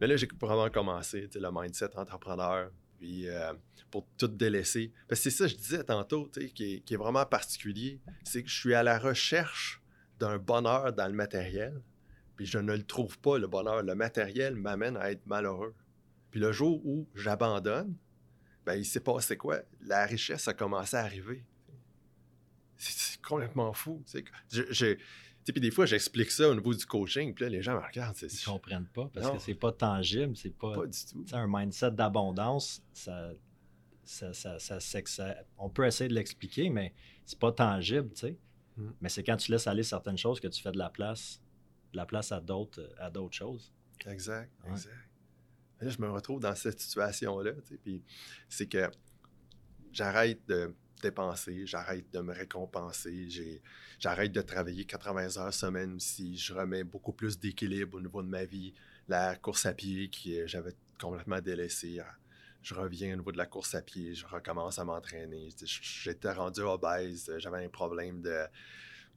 Mais là, j'ai vraiment commencé, tu sais, le mindset entrepreneur, puis euh, pour tout délaisser. Parce que c'est ça je disais tantôt, qui est, vraiment particulier, c'est que je suis à la recherche d'un bonheur dans le matériel, puis je ne le trouve pas, le bonheur. Le matériel m'amène à être malheureux. Puis le jour où j'abandonne, ben, il s'est passé quoi? La richesse a commencé à arriver. C'est complètement fou. Je, je- puis des fois, j'explique ça au niveau du coaching, puis là, les gens me regardent. Ils comprennent pas parce Non. que c'est pas tangible, c'est pas. pas du tout. Un mindset d'abondance, ça, ça, ça, ça- on peut essayer de l'expliquer, mais c'est pas tangible, tu sais. Mm. Mais c'est quand tu laisses aller certaines choses que tu fais de la place, de la place à d'autres, à d'autres choses. Exact, Ouais. exact. Là, je me retrouve dans cette situation-là, tu sais, puis c'est que j'arrête de j'arrête de me récompenser, j'arrête de travailler 80 heures semaine aussi, je remets beaucoup plus d'équilibre au niveau de ma vie, la course à pied que j'avais complètement délaissée, ah, je reviens au niveau de la course à pied, je recommence à m'entraîner. J'étais rendu obèse, j'avais un problème de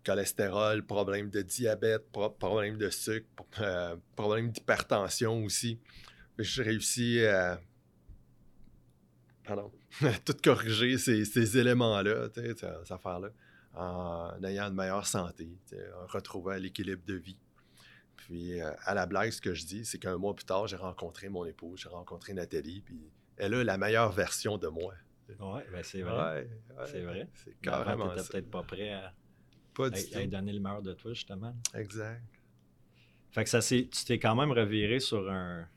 cholestérol, problème de diabète, problème de sucre, euh, problème d'hypertension aussi. J'ai réussi à pardon, tout corriger ces, éléments-là, ces affaires-là, en ayant une meilleure santé, en retrouvant l'équilibre de vie. Puis, euh, à la blague, ce que je dis, c'est qu'un mois plus tard, j'ai rencontré mon épouse, j'ai rencontré Nathalie, puis elle a la meilleure version de moi. Oui, ben c'est vrai. c'est vrai. C'est carrément. Tu peut-être pas prêt à, pas donner le meilleur de toi, justement. Exact. Fait que ça tu t'es quand même reviré sur un,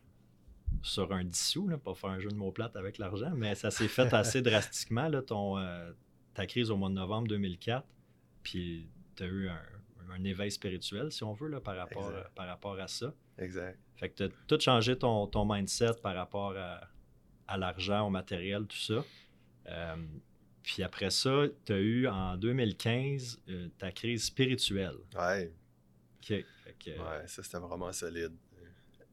sur un dissous, là, pas faire un jeu de mots plates avec l'argent, mais ça s'est fait assez drastiquement, là, ton, euh, ta crise au mois de novembre 2004. Puis tu as eu un, un, éveil spirituel, si on veut, là, par, rapport, par rapport à ça. Exact. Fait que tu as tout changé ton, ton mindset par rapport à, à l'argent, au matériel, tout ça. Euh, puis après ça, tu as eu en 2015 euh, ta crise spirituelle. Ouais. OK. Ouais, ça c'était vraiment solide.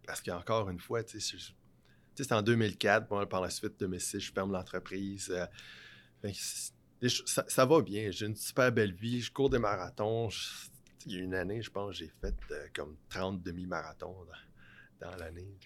Parce qu'encore une fois, tu sais, c'était en 2004, par la suite, 2006, je ferme l'entreprise. Euh, ça, va bien, j'ai une super belle vie, je cours des marathons. il y a une année, je pense, j'ai fait comme 30 demi-marathons dans, l'année.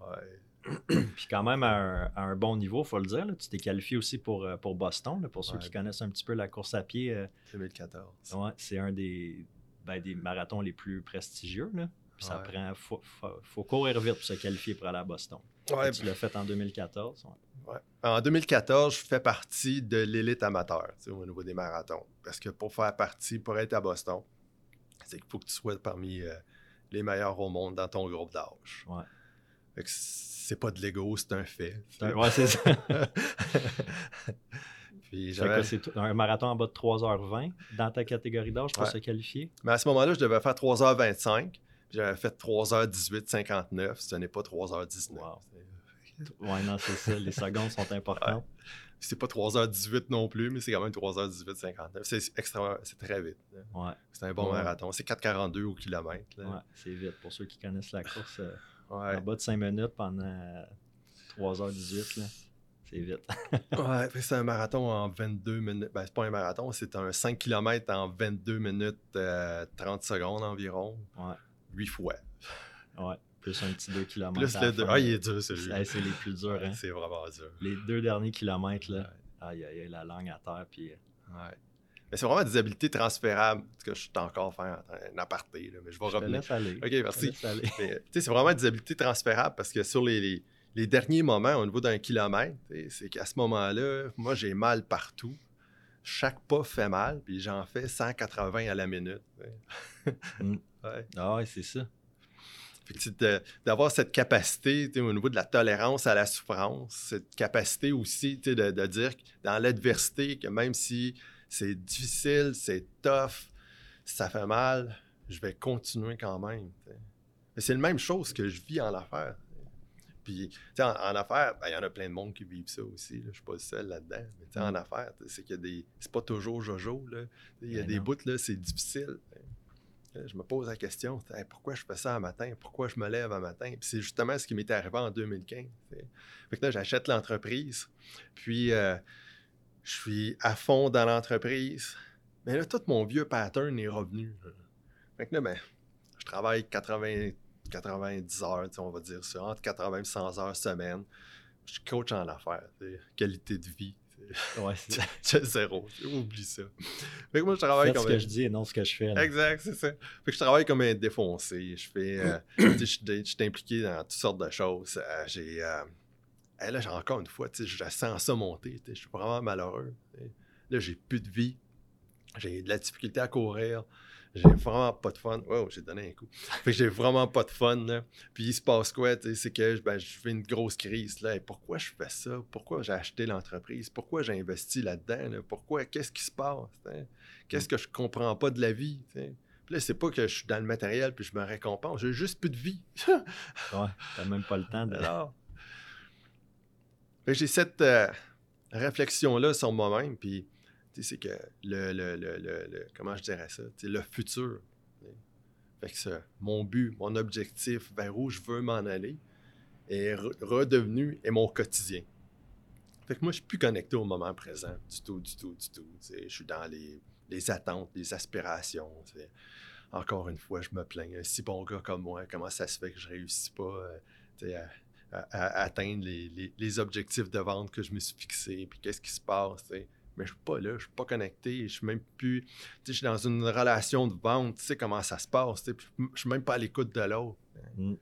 Ouais. Puis quand même à un, bon niveau, il faut le dire. Tu t'es qualifié aussi pour, euh, pour Boston, pour ceux qui connaissent un petit peu la course à pied. 2014. Euh, ouais, c'est un des, ben, des marathons les plus prestigieux. Là. Puis ça prend. Faut, faut, courir vite pour se qualifier pour aller à Boston. Ouais, tu l'as fait en 2014. En 2014, je fais partie de l'élite amateur au niveau des marathons. Parce que pour faire partie, pour être à Boston, c'est qu'il faut que tu sois parmi euh, les meilleurs au monde dans ton groupe d'âge. Ouais c'est pas de l'ego, c'est un fait. Ouais, c'est ça. Puis c'est un marathon en bas de 3h20 dans ta catégorie d'âge pour se qualifier? Mais à ce moment-là, je devais faire 3h25. J'avais fait 3h18, 59. Ce n'est pas 3h19. Wow. Ouais, non, c'est ça. Les secondes sont importantes. C'est pas 3h18 non plus, mais c'est quand même 3h18, 59. C'est extrêmement, c'est très vite. Ouais. C'est un bon marathon. C'est 4,42 au kilomètre. Ouais, c'est vite. Pour ceux qui connaissent la course, euh, en bas de 5 minutes pendant 3h18. C'est vite. ouais, c'est un marathon en 22 minutes. Ben, c'est pas un marathon, c'est un 5 km en 22 minutes 30 euh, secondes environ. Ouais. 8 fois. Ouais. Plus un petit 2 km. Plus le 2. Ah, il est dur, celui-là. C'est les plus durs, hein. C'est vraiment dur. Les deux derniers kilomètres, là. Aïe, aïe, la langue à terre, puis. Euh, ouais. Mais c'est vraiment des habiletés transférables. que je suis encore faire un aparté, mais je vais revenir. OK, merci. c'est vraiment des habiletés transférables parce que sur les, les, derniers moments, au niveau d'un kilomètre, c'est qu'à ce moment-là, moi, j'ai mal partout. Chaque pas fait mal, puis j'en fais 180 à la minute. Mm. Ah ouais, c'est ça. D'avoir cette capacité au niveau de la tolérance à la souffrance, cette capacité aussi de, de dire dans l'adversité que même si c'est difficile, c'est tough, ça fait mal, je vais continuer quand même. C'est la même chose que je vis en affaires. Puis, en, en affaires, ben, il y en a plein de monde qui vivent ça aussi. Je ne suis pas le seul là-dedans. Mais en mm. affaires, c'est qu'il y a des. C'est pas toujours jojo. Il y a ben des bouts, là, c'est difficile. Je me pose la question, pourquoi je fais ça un matin? Pourquoi je me lève un matin? Puis c'est justement ce qui m'est arrivé en 2015. Fait que là, j'achète l'entreprise. Puis, euh, je suis à fond dans l'entreprise. Mais là, tout mon vieux pattern est revenu. Fait que là, ben, je travaille 80, 90 heures, on va dire ça, entre 80 et 100 heures semaine. Je suis coach en affaires, qualité de vie. Ouais, c'est zéro. Oublie ça. Fait que moi, je travaille comme. ce que je dis et non ce que je fais. Exact, c'est ça. Fait que je travaille comme un défoncé. Je fais. Euh, je suis impliqué dans toutes sortes de choses. Euh, j'ai. Euh, là, j'ai encore une fois, je sens ça monter. Je suis vraiment malheureux. Là, j'ai plus de vie. J'ai de la difficulté à courir. J'ai vraiment pas de fun. Wow, j'ai donné un coup. Fait que j'ai vraiment pas de fun. Là. Puis il se passe quoi? C'est que ben, je fais une grosse crise. Là. Et pourquoi je fais ça? Pourquoi j'ai acheté l'entreprise? Pourquoi j'ai investi là-dedans? Pourquoi? Qu'est-ce qui se passe? Qu'est-ce que je comprends pas de la vie? Puis là, c'est pas que je suis dans le matériel puis je me récompense. J'ai juste plus de vie. ouais, t'as même pas le temps de. Alors, j'ai cette euh, réflexion-là sur moi-même, puis c'est que le, le, le, comment je dirais ça, le futur. Fait que mon but, mon objectif, vers où je veux m'en aller, est redevenu est mon quotidien. Fait que moi, je suis plus connecté au moment présent du tout, du tout, du tout. Je suis dans les, attentes, les aspirations. Encore une fois, je me plains. Un si bon gars comme moi, comment ça se fait que je réussis pas euh, à, atteindre les, objectifs de vente que je me suis fixé, puis qu'est-ce qui se passe, mais je suis pas là, je suis pas connecté, je suis même plus, je suis dans une relation de vente, tu sais comment ça se passe, je suis même pas à l'écoute de l'autre. Mm.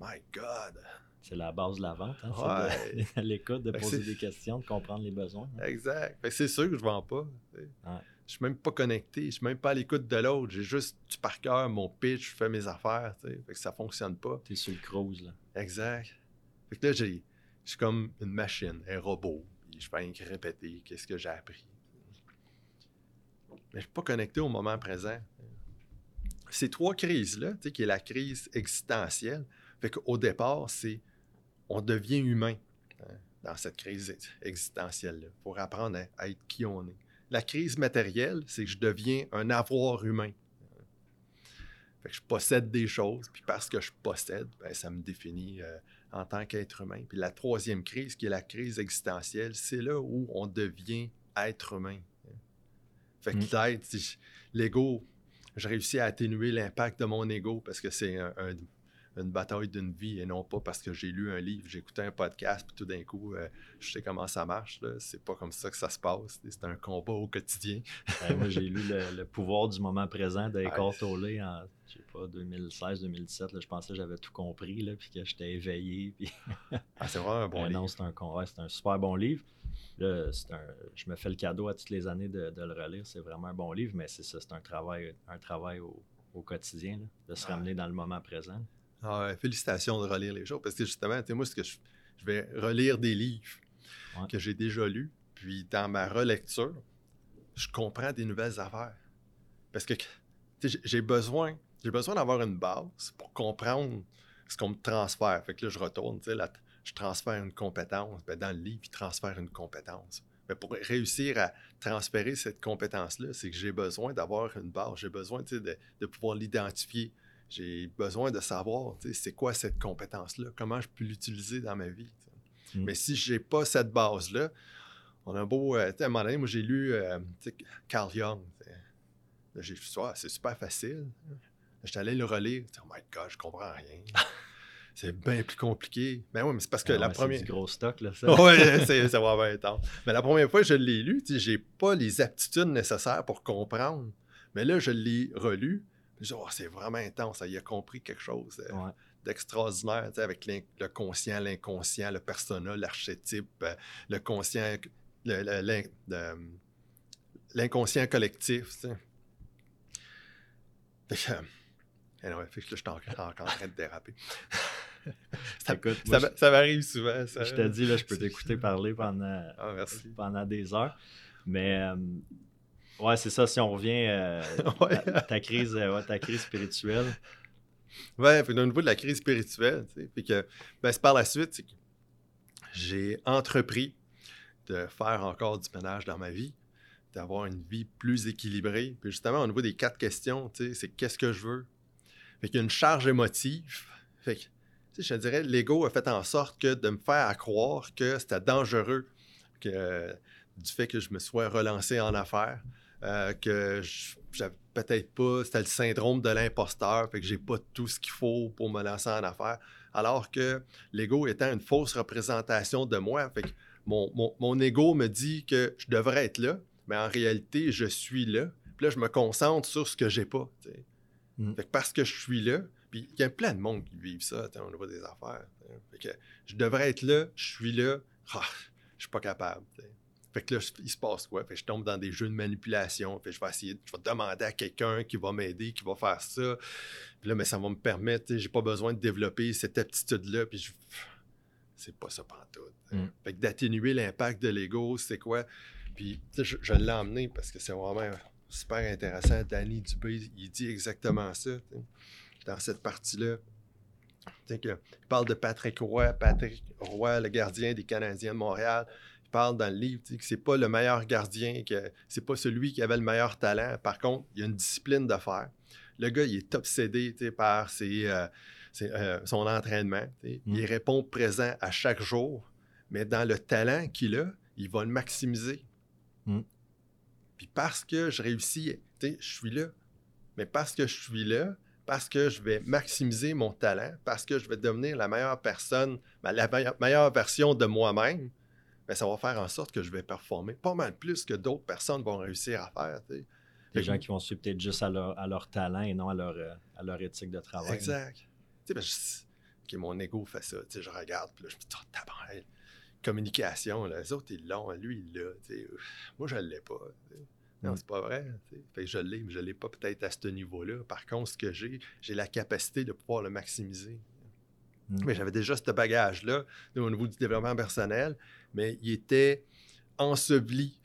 My God! C'est la base de la vente, hein? c'est à l'écoute, de poser des questions, de comprendre les besoins. Hein. Exact. c'est sûr que je vends pas. Je suis même pas connecté, je suis même pas à l'écoute de l'autre. J'ai juste du par cœur mon pitch, je fais mes affaires. Fait que ça fonctionne pas. Tu es sur le cruise, là. Exact. Fait que là, j'ai, je suis comme une machine, un robot. Je fais rien répéter qu'est-ce que j'ai appris. Mais je suis pas connecté au moment présent. Ces trois crises-là, qui est la crise existentielle, fait qu'au départ, c'est on devient humain hein, dans cette crise existentielle-là pour apprendre à, être qui on est. La crise matérielle, c'est que je deviens un avoir humain. Fait que je possède des choses, puis parce que je possède, ben, ça me définit euh, en tant qu'être humain. Puis la troisième crise, qui est la crise existentielle, c'est là où on devient être humain. Fait que mm. l'ego, j'ai réussi à atténuer l'impact de mon ego parce que c'est un, une bataille d'une vie et non pas parce que j'ai lu un livre, j'ai écouté un podcast, puis tout d'un coup, euh, je sais comment ça marche. C'est pas comme ça que ça se passe. C'est un combat au quotidien. moi, j'ai lu le, pouvoir du moment présent d'Eckhart Tolle en, je sais pas, 2016-2017. Je pensais que j'avais tout compris, là, puis que j'étais éveillé. Puis... ah, c'est vraiment un bon livre. Non, c'est un, un, super bon livre. Là, un, je me fais le cadeau à toutes les années de, le relire. C'est vraiment un bon livre, mais c'est ça, c'est un travail, un travail au, quotidien, de se ramener dans le moment présent. Ah félicitations de relire les choses. Parce que justement, moi, ce que je, vais relire des livres que j'ai déjà lus. Puis dans ma relecture, je comprends des nouvelles affaires. Parce que j'ai besoin, j'ai besoin d'avoir une base pour comprendre ce qu'on me transfère. Fait que là, je retourne, là, je transfère une compétence. Ben, dans le livre, il transfère une compétence. Mais pour réussir à transférer cette compétence-là, c'est que j'ai besoin d'avoir une base. J'ai besoin de, de pouvoir l'identifier j'ai besoin de savoir, c'est quoi cette compétence-là, comment je peux l'utiliser dans ma vie. Mm. Mais si je n'ai pas cette base-là, on a un beau. Euh, à un moment donné, moi, j'ai lu euh, Carl Jung. J'ai dit, c'est super facile. J'étais allé le relire. Oh my God, je comprends rien. c'est bien plus compliqué. Mais ben oui, mais c'est parce que ah la première. C'est du gros stock, là, ça. oui, ça va avoir temps. Mais la première fois que je l'ai lu, j'ai pas les aptitudes nécessaires pour comprendre. Mais là, je l'ai relu. Oh, c'est vraiment intense. Il a compris quelque chose euh, d'extraordinaire avec le conscient, l'inconscient, le persona, l'archétype, euh, le conscient, l'inconscient collectif. Fait que, euh, fait que là, je suis encore, en train de déraper. ça, ça, m'arrive souvent. Ça. Je t'ai dit, là, je peux t'écouter parler pendant, ah, pendant des heures. Mais Ouais, c'est ça. Si on revient euh, à ta crise, euh, ta crise spirituelle. Ouais, puis au niveau de la crise spirituelle, tu sais, puis que, ben, c'est par la suite, j'ai entrepris de faire encore du ménage dans ma vie, d'avoir une vie plus équilibrée. Puis justement, au niveau des quatre questions, tu sais, c'est qu'est-ce que je veux? Fait qu'il une charge émotive. Fait que, tu sais, je te dirais, l'ego a fait en sorte que de me faire croire que c'était dangereux, que du fait que je me sois relancé en affaires, euh, que j'avais peut-être pas, c'était le syndrome de l'imposteur, fait que j'ai pas tout ce qu'il faut pour me lancer en affaires. Alors que l'ego étant une fausse représentation de moi, fait que mon, mon, ego me dit que je devrais être là, mais en réalité, je suis là. Puis là, je me concentre sur ce que j'ai pas. Mm. Fait que parce que je suis là, puis il y a plein de monde qui vivent ça au niveau des affaires. Fait que je devrais être là, je suis là, ah, je suis pas capable. Fait que là, il se passe quoi? Fait que je tombe dans des jeux de manipulation. Fait que je vais essayer, je vais demander à quelqu'un qui va m'aider, qui va faire ça. Puis là, mais ça va me permettre, j'ai pas besoin de développer cette aptitude-là. Puis je... c'est pas ça pantoute. Mm. Fait que d'atténuer l'impact de l'ego, c'est quoi? Puis je, je l'ai emmené parce que c'est vraiment super intéressant. Danny Dubé, il dit exactement ça dans cette partie-là. il parle de Patrick Roy, Patrick Roy, le gardien des Canadiens de Montréal parle dans le livre, que c'est pas le meilleur gardien, que c'est pas celui qui avait le meilleur talent. Par contre, il y a une discipline de faire. Le gars, il est obsédé par ses, euh, euh, son entraînement. Il mm. répond présent à chaque jour. mais dans le talent qu'il a, il va le maximiser. Mm. Puis parce que je réussis, je suis là. Mais parce que je suis là, parce que je vais maximiser mon talent, parce que je vais devenir la meilleure personne, la meilleure, meilleure version de moi-même, ben, ça va faire en sorte que je vais performer pas mal plus que d'autres personnes vont réussir à faire. tu sais. Des Fait gens que- qui vont suivre peut-être juste à leur, à leur talent et non à leur, euh, à leur éthique de travail. Exact. Ben, je- mon ego fait ça. Je regarde, puis là, je me dis, oh, communication, là, les autres, ils l'ont, lui, il l'a. Moi, je ne l'ai pas. tu sais. Non, Mm. c'est pas vrai. Fait que je l'ai, mais je ne l'ai pas peut-être à ce niveau-là. Par contre, ce que j'ai, j'ai la capacité de pouvoir le maximiser. Mm. Mais j'avais déjà ce bagage-là au niveau du développement personnel, mais il était enseveli.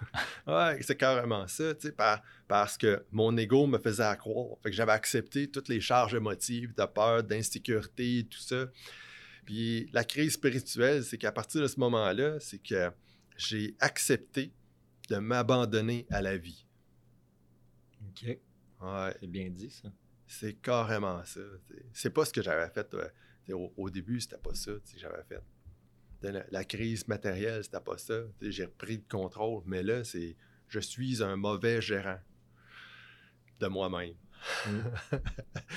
ouais, c'est carrément ça, tu sais, par- parce que mon ego me faisait à croire. Fait que j'avais accepté toutes les charges émotives de peur, d'insécurité, tout ça. Puis la crise spirituelle, c'est qu'à partir de ce moment-là, c'est que j'ai accepté de m'abandonner à la vie. OK. Ouais. C'est bien dit, ça. C'est carrément ça. C'est pas ce que j'avais fait. au, au début, c'était pas ça que j'avais fait. La, la crise matérielle, c'était pas ça. J'ai repris le contrôle. Mais là, c'est je suis un mauvais gérant de moi-même. Mm.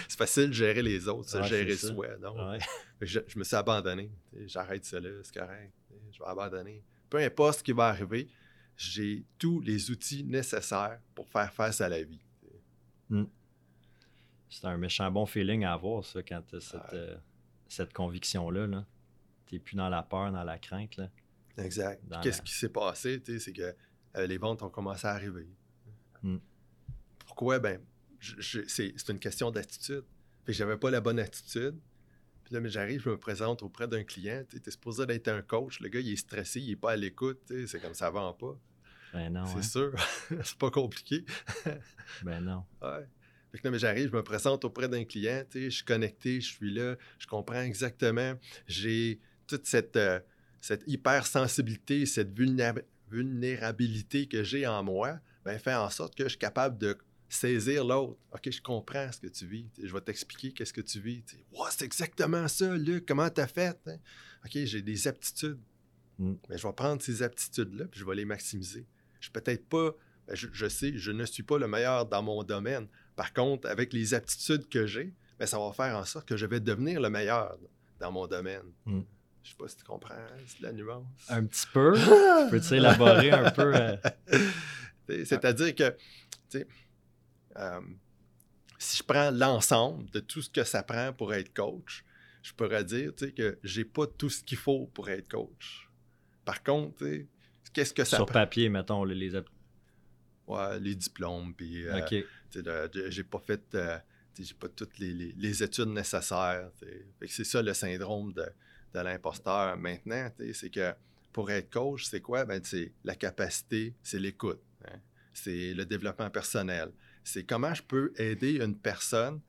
c'est facile de gérer les autres, se Ouais, gérer soi. Ouais. Que Je, je me suis abandonné. J'arrête ça là, c'est correct. Je vais abandonner. Peu importe ce qui va arriver, j'ai tous les outils nécessaires pour faire face à la vie. C'est un méchant bon feeling à avoir, ça, quand tu as cette, Ouais. euh, cette conviction-là. Là. Tu n'es plus dans la peur, dans la crainte. Là. Exact. Qu'est-ce la- qui s'est passé, c'est que euh, les ventes ont commencé à arriver. Mm. Pourquoi? Ben, c'est une question d'attitude. Puis j'avais pas la bonne attitude. Puis là, mais j'arrive, je me présente auprès d'un client. Tu es supposé d'être un coach. Le gars, il est stressé, il est pas à l'écoute. C'est comme ça vend pas. Ben non. c'est hein. sûr. c'est pas compliqué. Ben non. Ouais. Fait que là, mais j'arrive, je me présente auprès d'un client, je suis connecté, je suis là, je comprends exactement. J'ai toute cette, euh, cette hypersensibilité, cette vulnéra- vulnérabilité que j'ai en moi, ben, fait en sorte que je suis capable de saisir l'autre. OK, je comprends ce que tu vis. Je vais t'expliquer qu'est-ce que tu vis. Wow, c'est exactement ça, Luc. Comment t'as fait? hein? OK, j'ai des aptitudes. Mm. Mais je vais prendre ces aptitudes-là puis je vais les maximiser. Je suis peut-être pas, ben, je, je sais, je ne suis pas le meilleur dans mon domaine. Par contre, avec les aptitudes que j'ai, ben, ça va faire en sorte que je vais devenir le meilleur dans mon domaine. Mm. Je sais pas si tu comprends, hein, c'est de la nuance. Un petit peu. Peux-tu élaborer un peu? euh, C'est-à-dire que, euh, si je prends l'ensemble de tout ce que ça prend pour être coach, je pourrais dire que j'ai pas tout ce qu'il faut pour être coach. Par contre, qu'est-ce que ça sur prend? papier, mettons, les, Ouais, les diplômes, puis euh, OK. tu sais, le- de- j'ai pas fait, euh, j'ai pas toutes les, les- les études nécessaires. C'est ça le syndrome de, de l'imposteur. Maintenant, c'est que pour être coach, c'est quoi? Ben, c'est la capacité, c'est l'écoute, hein. c'est le développement personnel. C'est comment je peux aider une personne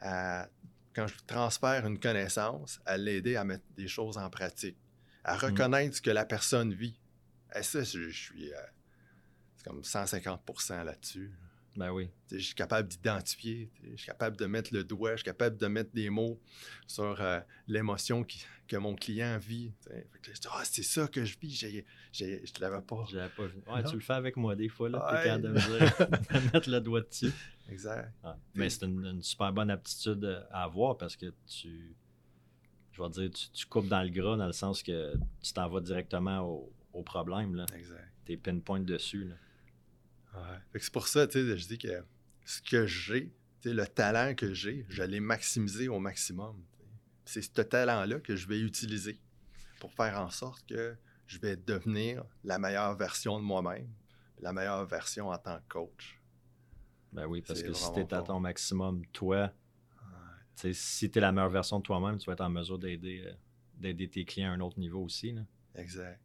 à, quand je transfère une connaissance, à l'aider à mettre des choses en pratique, à reconnaître ce que la personne vit. Et ça, je, je suis... euh, c'est comme 150% là-dessus. Ben oui. Tu Je suis capable d'identifier, tu je suis capable de mettre le doigt, je suis capable de mettre des mots sur euh, l'émotion que mon client vit. tu je ah, c'est ça que je vis, je ne l'avais pas. J'avais pas vu. Ouais, tu le fais avec moi des fois, là. Ouais. Capable de me dire, de mettre le doigt dessus. Exact. Ouais. Mais c'est une, une super bonne aptitude à avoir parce que tu, je vais dire, tu, tu coupes dans le gras dans le sens que tu t'en vas directement au, au problème. Là. Exact. T'es pinpoint dessus. Là. Ouais. C'est pour ça, tu sais, je dis que ce que j'ai, tu le talent que j'ai, je l'ai maximisé au maximum. tu. C'est ce talent-là que je vais utiliser pour faire en sorte que je vais devenir la meilleure version de moi-même, la meilleure version en tant que coach. Ben oui, parce que si vraiment t'es à ton maximum, toi, tu si t'es la meilleure version de toi-même, tu vas être en mesure d'aider euh, d'aider tes clients à un autre niveau aussi. Là. Exact.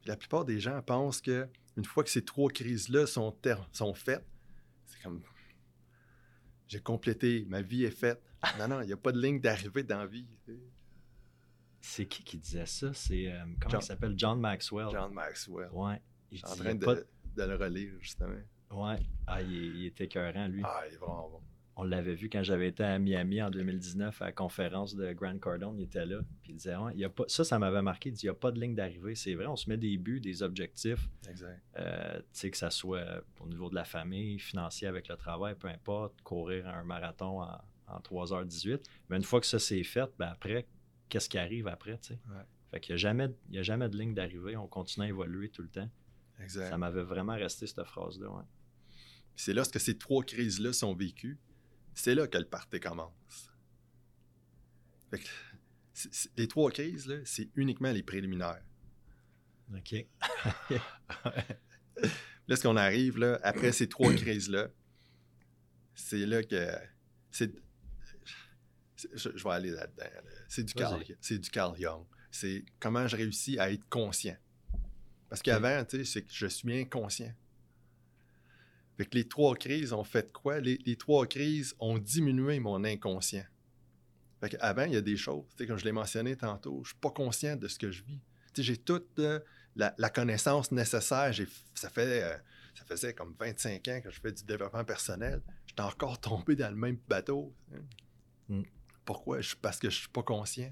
Puis la plupart des gens pensent que une fois que ces trois crises-là sont, faites, c'est comme j'ai complété, ma vie est faite. Non, non, il n'y a pas de ligne d'arrivée dans la vie. C'est qui qui disait ça? C'est, euh, comment John- il s'appelle? John Maxwell. John Maxwell. Ouais. Il en train de, le relire, justement. Ouais. Ah, il, est écœurant, lui. Ah, il est vraiment bon. On l'avait vu quand j'avais été à Miami en 2019 à la conférence de Grant Cardone, il était là. Puis il disait il y a pas, ça, ça m'avait marqué. Il dit il n'y a pas de ligne d'arrivée. C'est vrai, on se met des buts, des objectifs. Exact. Euh, tu sais, que ça soit au niveau de la famille, financier avec le travail, peu importe, courir un marathon en, en 3h18. Mais une fois que ça c'est fait, ben après, qu'est-ce qui arrive après, tu sais? Ouais. Fait qu'il n'y a, jamais, il y a jamais de ligne d'arrivée. On continue à évoluer tout le temps. Exact. Ça m'avait vraiment resté cette phrase-là. Ouais. C'est lorsque ces trois crises-là sont vécues, c'est là que le party commence. Fait que les trois crises, là, c'est uniquement les préliminaires. OK. Là, ce qu'on arrive, là, après ces trois crises-là, c'est là que. C'est, je, je vais aller là-dedans. là. C'est du, Carl, du Carl Jung. C'est comment je réussis à être conscient. Parce qu'avant, tu sais, c'est que je suis inconscient. Fait que les trois crises ont fait quoi? Les, les trois crises ont diminué mon inconscient. Fait qu'avant, il y a des choses, tu sais, comme je l'ai mentionné tantôt, je suis pas conscient de ce que je vis. Tu sais, j'ai toute euh, la, la connaissance nécessaire. Ça, fait, euh, ça faisait comme 25 ans que je fais du développement personnel. J'étais encore tombé dans le même bateau. Mm. Pourquoi? Je- parce que je suis pas conscient.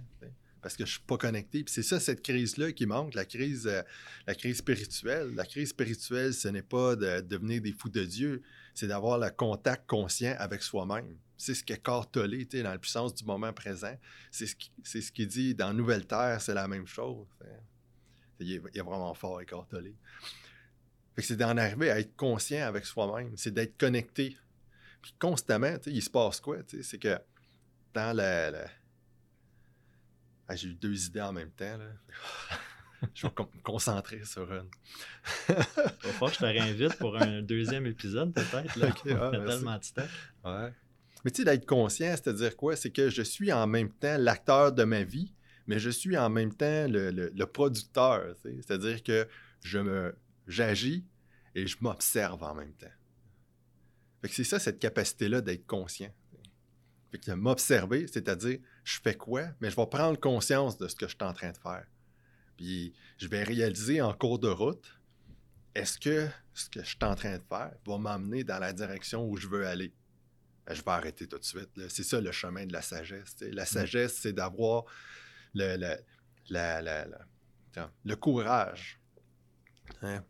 Parce que je suis pas connecté. Puis c'est ça, cette crise-là qui manque, la crise, euh, la crise spirituelle. La crise spirituelle, ce n'est pas de devenir des fous de Dieu, c'est d'avoir le contact conscient avec soi-même. C'est ce tu sais, dans la puissance du moment présent. C'est ce qui- c'est ce qu'il dit dans Nouvelle Terre, c'est la même chose. Il est, vraiment fort, que c'est d'en arriver à être conscient avec soi-même, c'est d'être connecté. Puis constamment, il se passe quoi? C'est que dans la- Ah, J'ai eu deux idées en même temps. Là. je vais me concentrer sur une. Il va que je te réinvite pour un deuxième épisode, peut-être. Là. Ok, ah, On fait merci. tellement de. Ouais. Mais tu sais, d'être conscient, c'est-à-dire quoi? C'est que je suis en même temps l'acteur de ma vie, mais je suis en même temps le, le- le producteur. tu sais. C'est-à-dire que je me j'agis et je m'observe en même temps. Fait que c'est ça, cette capacité-là d'être conscient. Fait que m'observer, c'est-à-dire, je fais quoi, mais je vais prendre conscience de ce que je suis en train de faire. Puis je vais réaliser en cours de route, est-ce que ce que je suis en train de faire va m'amener dans la direction où je veux aller? Ben, je vais arrêter tout de suite. C'est ça le chemin de la sagesse. La sagesse, c'est d'avoir le, le- la- la- la- tiens, le courage hein,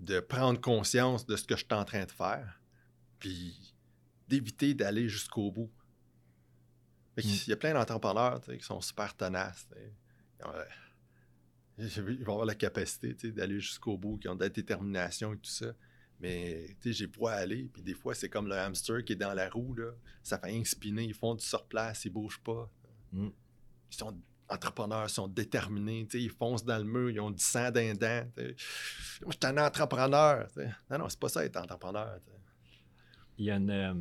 de prendre conscience de ce que je suis en train de faire, puis d'éviter d'aller jusqu'au bout. Mm. Il y a plein d'entrepreneurs qui sont super tenaces. Ils ont, Ils vont avoir la capacité d'aller jusqu'au bout, qui ont de la détermination et tout ça. Mais j'ai à aller. Puis des fois, c'est comme le hamster qui est dans la roue. Là. Ça fait un spinner. Ils font du sur-place, ils bougent pas. Mm. Ils sont entrepreneurs, ils sont déterminés. Ils foncent dans le mur, ils ont du sang d'un dent. Moi, je suis un entrepreneur. tu sais. Non, non, c'est pas ça être entrepreneur. Il y a une, euh,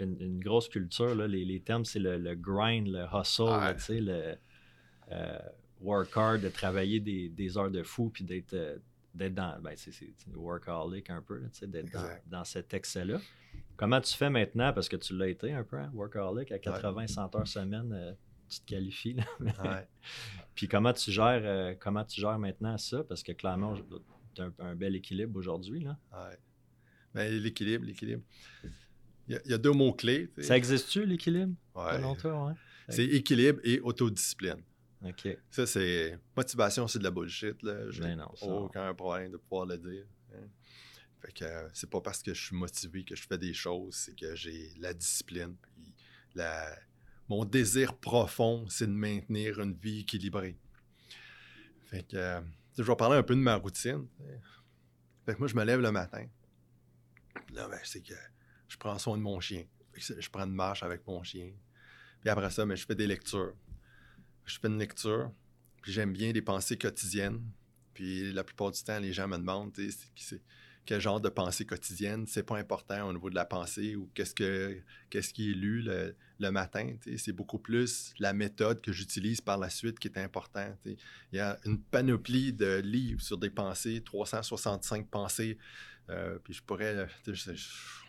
une, une grosse culture, là. Les, les termes, c'est le, le grind, le hustle, là, Ouais. le euh, work hard, de travailler des, des heures de fou, puis d'être euh, dans, ben, c'est workaholic un peu, d'être dans, cet excès-là. Comment tu fais maintenant, parce que tu l'as été un peu, hein, workaholic, à 80-100 heures semaine, euh, tu te qualifies, là. Ouais. Puis comment tu gères comment tu gères maintenant ça? Parce que clairement, tu as un, un bel équilibre aujourd'hui. là. Ouais. Ben, l'équilibre, l'équilibre. Il y, a- il y a deux mots-clés. tu sais. Ça existe-tu, l'équilibre, Ouais. Ouais? C'est équilibre et autodiscipline. OK. Ça, c'est. Motivation, c'est de la bullshit. Là. J'ai Ben non, ça- aucun problème de pouvoir le dire. hein. Fait que euh, c'est pas parce que je suis motivé que je fais des choses, c'est que j'ai la discipline. Puis la... Mon désir profond, c'est de maintenir une vie équilibrée. Fait que. euh, je vais parler un peu de ma routine. Fait que moi, je me lève le matin. Là, ben, c'est que je prends soin de mon chien. Je prends une marche avec mon chien. Puis après ça, ben, je fais des lectures. Je fais une lecture, puis j'aime bien les pensées quotidiennes. Puis la plupart du temps, les gens me demandent quel genre de pensée quotidienne. C'est pas important au niveau de la pensée ou qu'est-ce, que, qu'est-ce qui est lu le, le matin. C'est beaucoup plus la méthode que j'utilise par la suite qui est important. tu sais. Il y a une panoplie de livres sur des pensées, 365 pensées. Euh, puis je pourrais, je-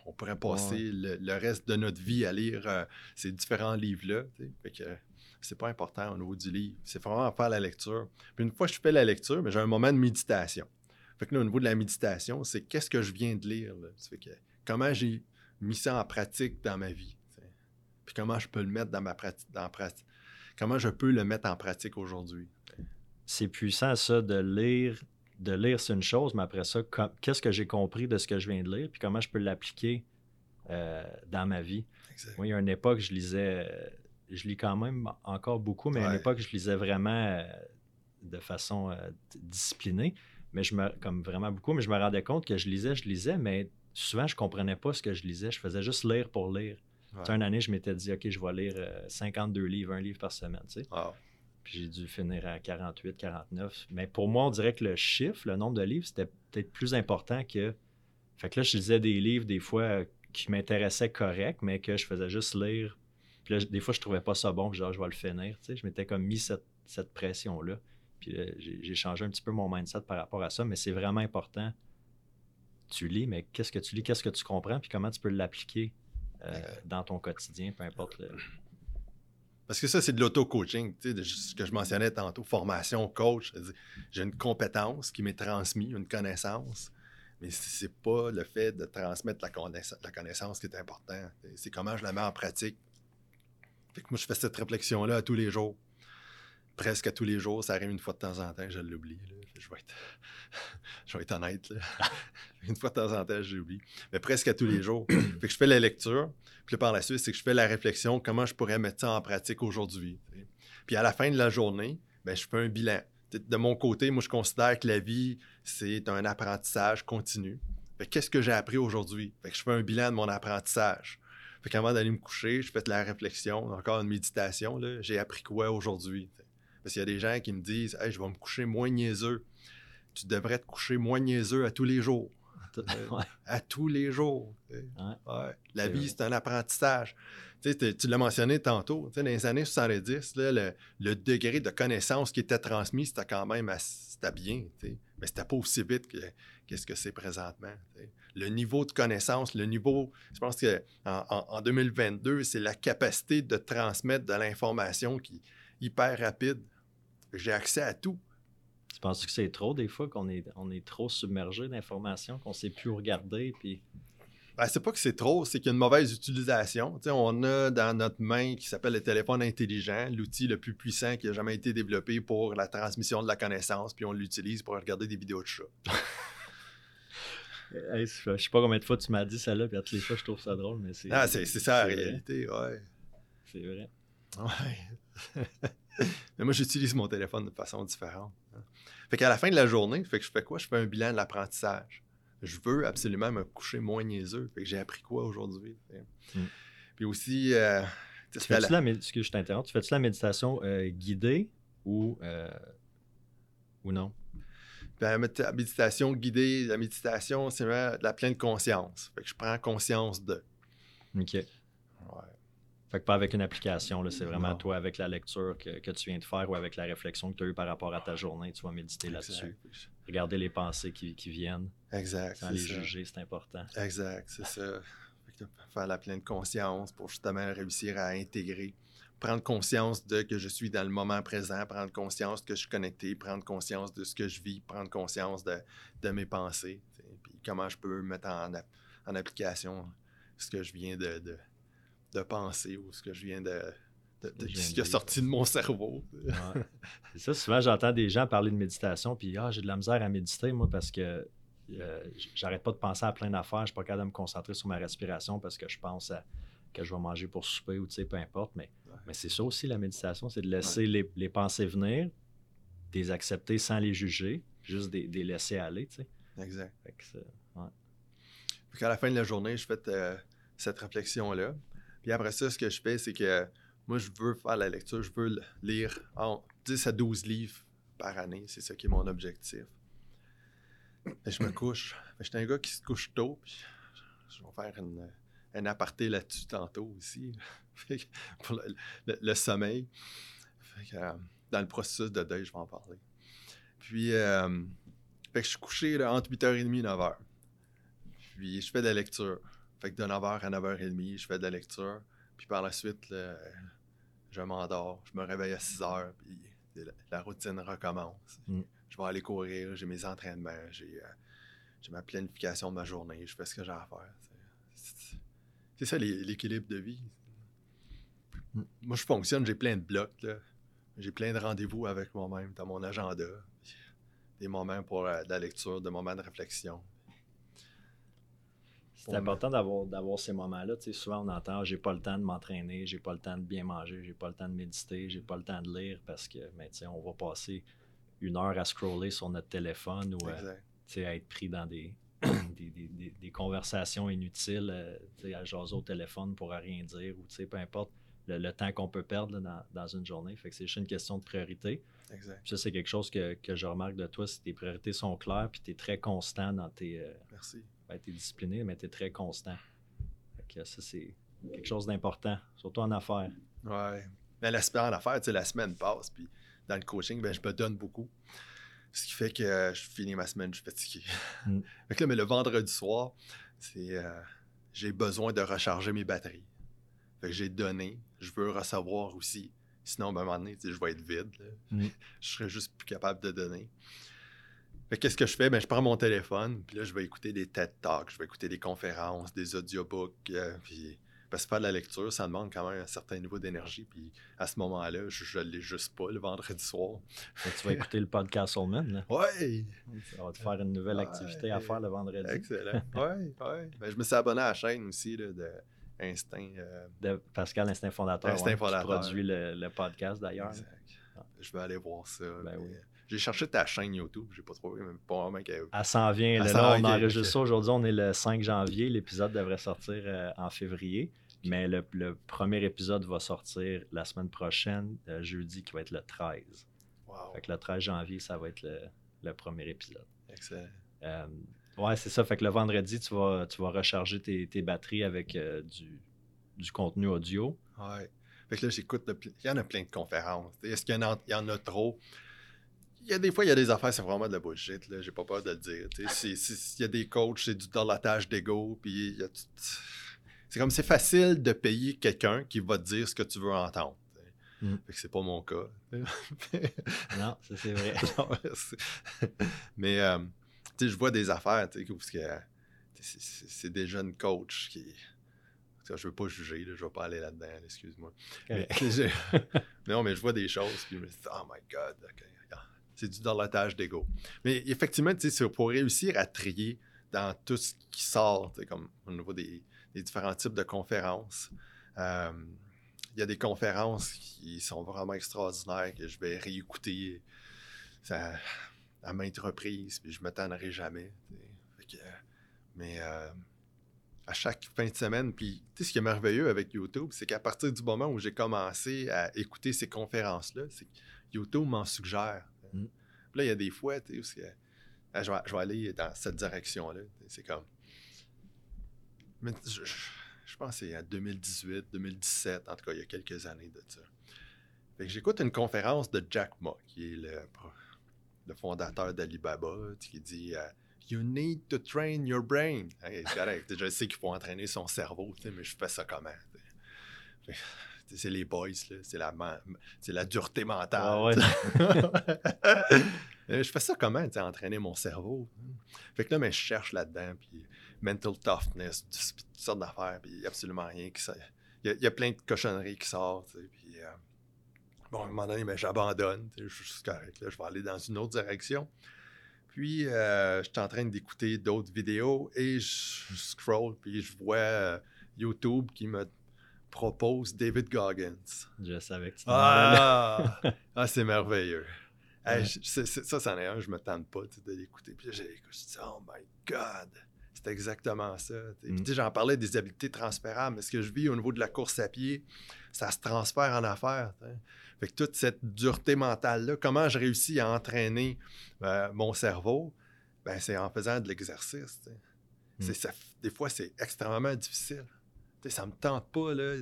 on pourrait passer le, le reste de notre vie à lire euh, ces différents livres-là. que, c'est pas important au niveau du livre. C'est vraiment faire la lecture. Puis une fois que je fais la lecture, j'ai un moment de méditation. Fait que là, au niveau de la méditation, c'est qu'est-ce que je viens de lire. Là? Fait que comment j'ai mis ça en pratique dans ma vie. Puis comment je peux le mettre dans ma pratique, dans pratique. Comment je peux le mettre en pratique aujourd'hui. C'est puissant ça de lire. De lire, c'est une chose, mais après ça, qu'est-ce que j'ai compris de ce que je viens de lire, puis comment je peux l'appliquer euh, dans ma vie. Moi, il y a une époque, je lisais, euh, je lis quand même encore beaucoup, mais à une époque, je lisais vraiment euh, de façon disciplinée, mais je me, comme vraiment beaucoup, mais je me rendais compte que je lisais, je lisais, mais souvent, je comprenais pas ce que je lisais. Je faisais juste lire pour lire. Une année, je m'étais dit, OK, je vais lire 52 livres, un livre par semaine, tu sais. Puis j'ai dû finir à 48, 49. Mais pour moi, on dirait que le chiffre, le nombre de livres, c'était peut-être plus important que. Fait que là, je lisais des livres des fois qui m'intéressaient correct, mais que je faisais juste lire. Puis là, des fois, je trouvais pas ça bon, puis genre, je vais le finir. Tu sais, je m'étais comme mis cette, cette pression-là. Puis j'ai changé un petit peu mon mindset par rapport à ça, mais c'est vraiment important. Tu lis, mais qu'est-ce que tu lis, qu'est-ce que tu comprends, puis comment tu peux l'appliquer euh, dans ton quotidien, peu importe le, parce que ça, c'est de l'auto-coaching, ce que je mentionnais tantôt, formation, coach. J'ai une compétence qui m'est transmise, une connaissance, mais c'est pas le fait de transmettre la, connaissance, qui est important. C'est comment je la mets en pratique. Fait que moi, je fais cette réflexion-là tous les jours. Presque à tous les jours, ça arrive une fois de temps en temps, je l'oublie. Je vais être, je vais être honnête. une fois de temps en temps, je l'oublie. Mais presque à tous les jours. fait que je fais la lecture, puis par la suite, c'est que je fais la réflexion, comment je pourrais mettre ça en pratique aujourd'hui. Puis à la fin de la journée, ben, je fais un bilan. De mon côté, moi, je considère que la vie, c'est un apprentissage continu. Qu'est-ce que j'ai appris aujourd'hui? je fais un bilan de mon apprentissage. Fait qu'avant d'aller me coucher, je fais de la réflexion, encore une méditation. J'ai appris quoi aujourd'hui? Parce qu'il y a des gens qui me disent Hey, je vais me coucher moins niaiseux. Tu devrais te coucher moins niaiseux à tous les jours. à tous les jours. La vie, c'est un apprentissage. Tu, l'as mentionné tantôt, dans les années 70, le, degré de connaissance qui était transmis, c'était quand même c'était bien, mais c'était pas aussi vite que qu'est-ce que c'est présentement. Le niveau de connaissance, le niveau, je pense qu'en en, 2022, c'est la capacité de transmettre de l'information qui est hyper rapide. J'ai accès à tout. Tu penses que c'est trop des fois qu'on est, on est trop submergé d'informations, qu'on ne sait plus regarder? Puis... Ben, c'est pas que c'est trop, c'est qu'il y a une mauvaise utilisation. on a dans notre main qui s'appelle le téléphone intelligent, l'outil le plus puissant qui a jamais été développé pour la transmission de la connaissance, puis on l'utilise pour regarder des vidéos de chats. Je je sais pas combien de fois tu m'as dit ça là, puis à toutes les fois je trouve ça drôle, mais c'est. Ah, c'est ça la réalité, ouais. C'est vrai. Ouais. mais moi, j'utilise mon téléphone de façon différente. Hein. Fait qu'à la fin de la journée, fait que je fais quoi? Je fais un bilan de l'apprentissage. Je veux absolument me coucher moins niaiseux. Fait que j'ai appris quoi aujourd'hui? Mm. Puis aussi. Euh, tu fais-tu la, je t'interromps, tu fais-tu la méditation euh, guidée ou, euh, ou non? Ben, la méditation guidée, la méditation, c'est vraiment de la pleine conscience. Fait que je prends conscience de. OK. Fait que pas avec une application, c'est vraiment toi avec la lecture que, tu viens de faire ou avec la réflexion que tu as eue par rapport à ta journée, tu vas méditer là-dessus. Regarder les pensées qui, viennent. Exact. Sans les juger, c'est important. Exact, c'est ça. faire la pleine conscience pour justement réussir à intégrer, prendre conscience de que je suis dans le moment présent, prendre conscience que je suis connecté, prendre conscience de ce que je vis, prendre conscience de, mes pensées, puis comment je peux mettre en, en application ce que je viens de de penser ou ce que je viens de. ce qui a sorti de mon cerveau. C'est ça, souvent j'entends des gens parler de méditation, puis ah, j'ai de la misère à méditer, moi, parce que euh, j'arrête pas de penser à plein d'affaires, je suis pas capable de me concentrer sur ma respiration parce que je pense à que je vais manger pour souper ou tu sais, peu importe. Mais, mais c'est ça aussi la méditation, c'est de laisser les, pensées venir, de les accepter sans les juger, juste de, les laisser aller, tu sais. Exact. Fait à la fin de la journée, je fais euh, cette réflexion-là. Puis après ça, ce que je fais, c'est que moi, je veux faire la lecture, je veux lire en 10 à 12 livres par année. C'est ça qui est mon objectif. Et je me couche. Je suis un gars qui se couche tôt. Puis je vais faire une, un aparté là-dessus tantôt aussi. pour le, sommeil. Euh, dans le processus de deuil, je vais en parler. Puis, euh, fait que je suis couché entre 8h30 et 9h. Puis, je fais de la lecture. Fait que de 9h à 9h30, je fais de la lecture. Puis par la suite, je m'endors. Je me réveille à 6h, puis la, routine recommence. Mm. Je vais aller courir, j'ai mes entraînements, j'ai ma planification de ma journée, je fais ce que j'ai à faire. c'est ça l'équilibre de vie. Moi, je fonctionne, j'ai plein de blocs. J'ai plein de rendez-vous avec moi-même dans mon agenda. Des moments pour euh, de la lecture, des moments de réflexion. C'est important d'avoir ces moments-là. Tu sais, souvent, on entend j'ai pas le temps de m'entraîner, j'ai pas le temps de bien manger, j'ai pas le temps de méditer, j'ai pas le temps de lire parce que ben, tu sais, on va passer une heure à scroller sur notre téléphone ou euh, à être pris dans des, des, conversations inutiles, euh, à jaser au téléphone pour rien dire ou peu importe le, temps qu'on peut perdre dans, une journée. Fait que c'est juste une question de priorité. Exact. ça, c'est quelque chose que, je remarque de toi, c'est tes priorités sont claires, puis tu es très constant dans tes. Euh, Merci. Ben, tu es discipliné, mais tu es très constant. Ça, c'est quelque chose d'important, surtout en affaires. Ouais. Mais l'aspect en affaires, tu sais, la semaine passe, puis dans le coaching, ben, je me donne beaucoup. Ce qui fait que euh, je finis ma semaine, je suis fatigué. Mm. fait que là, mais le vendredi soir, c'est. Euh, j'ai besoin de recharger mes batteries. Fait que j'ai donné, je veux recevoir aussi. Sinon, ben, à un moment donné, je vais être vide. Mm. Je serais juste plus capable de donner. Qu'est-ce que je fais? Ben, je prends mon téléphone, puis là, je vais écouter des TED Talks, je vais écouter des conférences, des audiobooks, euh, puis parce que faire de la lecture, ça demande quand même un certain niveau d'énergie. Puis à ce moment-là, je ne l'ai juste pas le vendredi soir. tu vas écouter le podcast Soulman. Oui! Ça va te faire une nouvelle activité à faire le vendredi. Excellent. Oui, oui. Ben, je me suis abonné à la chaîne aussi de Instinct. Euh, de Pascal, Instinct Fondateur. Instinct Fondateur. Qui produit le, podcast d'ailleurs. Je vais aller voir ça. Ben oui. J'ai cherché ta chaîne YouTube, j'ai pas trouvé, même pas vraiment qu'elle. Elle s'en vient. là, on enregistre ça aujourd'hui, on est le 5 janvier. L'épisode devrait sortir euh, en février. Mais le, premier épisode va sortir la semaine prochaine, euh, jeudi, qui va être le 13. Wow. Fait que le 13 janvier, ça va être le, premier épisode. Excellent. Euh, ouais, c'est ça. Fait que le vendredi, tu vas, tu vas recharger tes, batteries avec du, contenu audio. Ouais. Fait que là, j'écoute. Il y en a plein de conférences. Est-ce qu'il y, en a trop? Il y a des fois, il y a des affaires, c'est vraiment de la bullshit. Là. J'ai pas peur de le dire. Il y a des coachs, c'est du dorlotage d'ego, puis y a c'est comme c'est facile de payer quelqu'un qui va te dire ce que tu veux entendre. Mm. Fait que c'est pas mon cas. non, ça c'est vrai. Mais euh, tu sais, je vois des affaires, tu sais, parce que c'est des jeunes coachs qui. Je veux pas juger, là, je veux pas aller là-dedans, excuse-moi. Mais, non, mais je vois des choses, puis je me dis, oh my God, c'est du dorlotage d'ego. Mais effectivement, tu sais, pour réussir à trier dans tout ce qui sort, comme au niveau des, différents types de conférences. Euh, il y a des conférences qui sont vraiment extraordinaires que je vais réécouter à maintes reprises, puis je ne m'attendrai jamais. mais euh, à chaque fin de semaine, puis ce qui est merveilleux avec YouTube, c'est qu'à partir du moment où j'ai commencé à écouter ces conférences-là, c'est YouTube m'en suggère. Mm. Là, il y a des fois, tu sais, ah, je, vais, je aller dans cette direction-là. C'est comme je, pense que c'est en 2018, 2017, en tout cas, il y a quelques années de ça. j'écoute une conférence de Jack Ma, qui est le, le fondateur d'Alibaba, qui dit euh, You need to train your brain. je sais qu'il faut entraîner son cerveau, mais je fais ça comment? C'est les boys, c'est la, la dureté mentale. Ah je fais ça comment, entraîner mon cerveau? Fait que là, mais je cherche là-dedans, puis mental toughness, toutes sortes d'affaires, puis il n'y a absolument rien qui ça. Il y, a plein de cochonneries qui sortent, puis euh, bon, à un moment donné, mais j'abandonne, je suis correct, là, je vais aller dans une autre direction. Puis, euh, je suis en train d'écouter d'autres vidéos et je, scroll, puis je vois euh, YouTube qui me propose David Goggins. Je savais que tu Ah, ah c'est merveilleux. ça, c'en est un, je me tente pas de l'écouter. Puis j'ai dit, oh my God! C'est exactement ça. Mm. J'en parlais des habiletés transférables, mais ce que je vis au niveau de la course à pied, ça se transfère en affaires. Fait que toute cette dureté mentale-là, comment je réussis à entraîner euh, mon cerveau, ben, c'est en faisant de l'exercice. Mm. Des fois, c'est extrêmement difficile. Ça me tente pas. Là.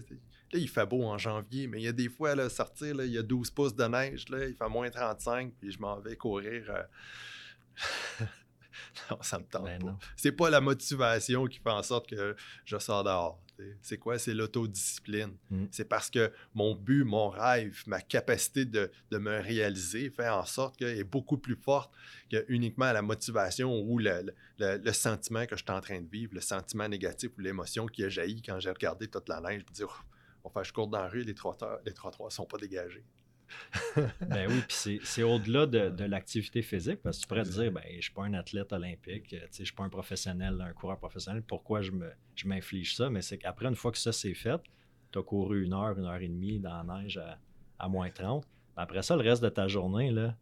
il fait beau en janvier, mais il y a des fois, là, sortir, là, il y a 12 pouces de neige, là, il fait moins 35, puis je m'en vais courir. Euh, non, ça me tente ben pas. C'est pas la motivation qui fait en sorte que je sors dehors. C'est quoi? C'est l'autodiscipline. Mm. C'est parce que mon but, mon rêve, ma capacité de, de me réaliser fait en sorte qu'elle est beaucoup plus forte que uniquement la motivation ou le, le- le sentiment que je suis en train de vivre, le sentiment négatif ou l'émotion qui a jailli quand j'ai regardé toute la neige. Je me dis, Oh, enfin, je cours dans la rue, les trottoirs les trottoirs ne sont pas dégagés. Ben oui, puis c'est- au-delà de, de l'activité physique, parce que tu pourrais te dire, ben, je ne suis pas un athlète olympique, euh, je ne suis pas un professionnel, un coureur professionnel, pourquoi je me- je m'inflige ça? Mais c'est qu'après, une fois que ça c'est fait, tu as couru une heure, une heure et demie dans la neige à, à moins 30. Après ça, le reste de ta journée, là,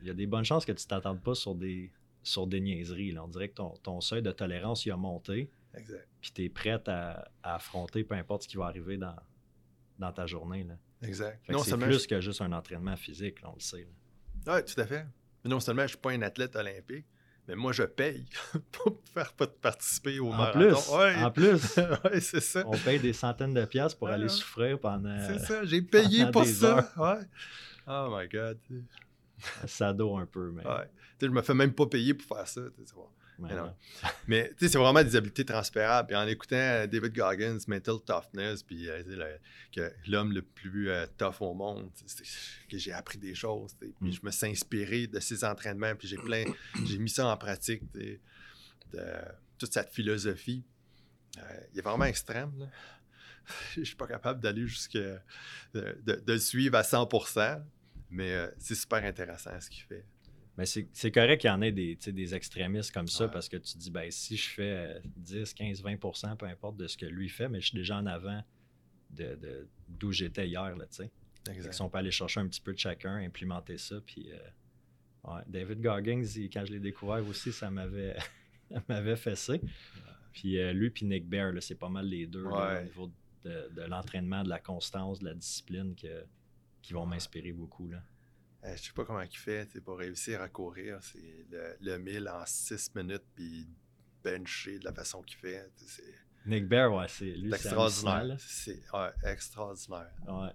il y a des bonnes chances que tu ne t'attendes pas sur des, sur des niaiseries. là. On dirait que ton, ton seuil de tolérance il a monté, Exact. puis tu es prête à, à affronter peu importe ce qui va arriver dans, dans ta journée. Là. Exact. Fait que c'est plus que juste un entraînement physique, là, on le sait. Oui, tout à fait. Non seulement je ne suis pas un athlète olympique, mais moi, je paye pour faire pas participer au En marathon. plus, Ouais. en plus, Ouais, c'est ça. on paye des centaines de piastres pour Ouais, aller souffrir pendant C'est ça, j'ai payé pour ça. Ouais. Oh my God. un sado un peu. Mais, Ouais. Tu sais, je me fais même pas payer pour faire ça. Mais non. tu sais, c'est vraiment des habiletés transférables. Puis en écoutant euh, David Goggins, Mental Toughness, puis euh, le- l'homme le plus euh, tough au monde, que j'ai appris des choses. Puis Mm. je me suis inspiré de ses entraînements, puis j'ai plein, j'ai mis ça en pratique, de toute cette philosophie. Euh, il est vraiment extrême. Là. Je suis pas capable d'aller jusqu'à de, de- de le suivre à 100%, mais c'est super intéressant ce qu'il fait. Mais c'est correct qu'il y en ait des, des extrémistes comme ça Ouais. parce que tu te dis, ben, si je fais euh, 10, 15, 20% peu importe de ce que lui fait, mais je suis déjà en avant de, de- d'où j'étais hier. Là, si on peut aller chercher un petit peu de chacun, implémenter ça. Puis, euh, ouais, David Goggins, il- quand je l'ai découvert aussi, ça m'avait, fessé. Puis euh, lui, puis Nick Bear, c'est pas mal les deux là, au niveau de, de l'entraînement, de la constance, de la discipline que- qui vont m'inspirer beaucoup. Là. Euh, je sais pas comment il fait pour réussir à courir. C'est le, le 1000 en 6 minutes, puis bencher de la façon qu'il fait. sais, Nick Bear, ouais, c'est lui, C'est c'est extraordinaire. C'est ouais, extraordinaire. Ouais.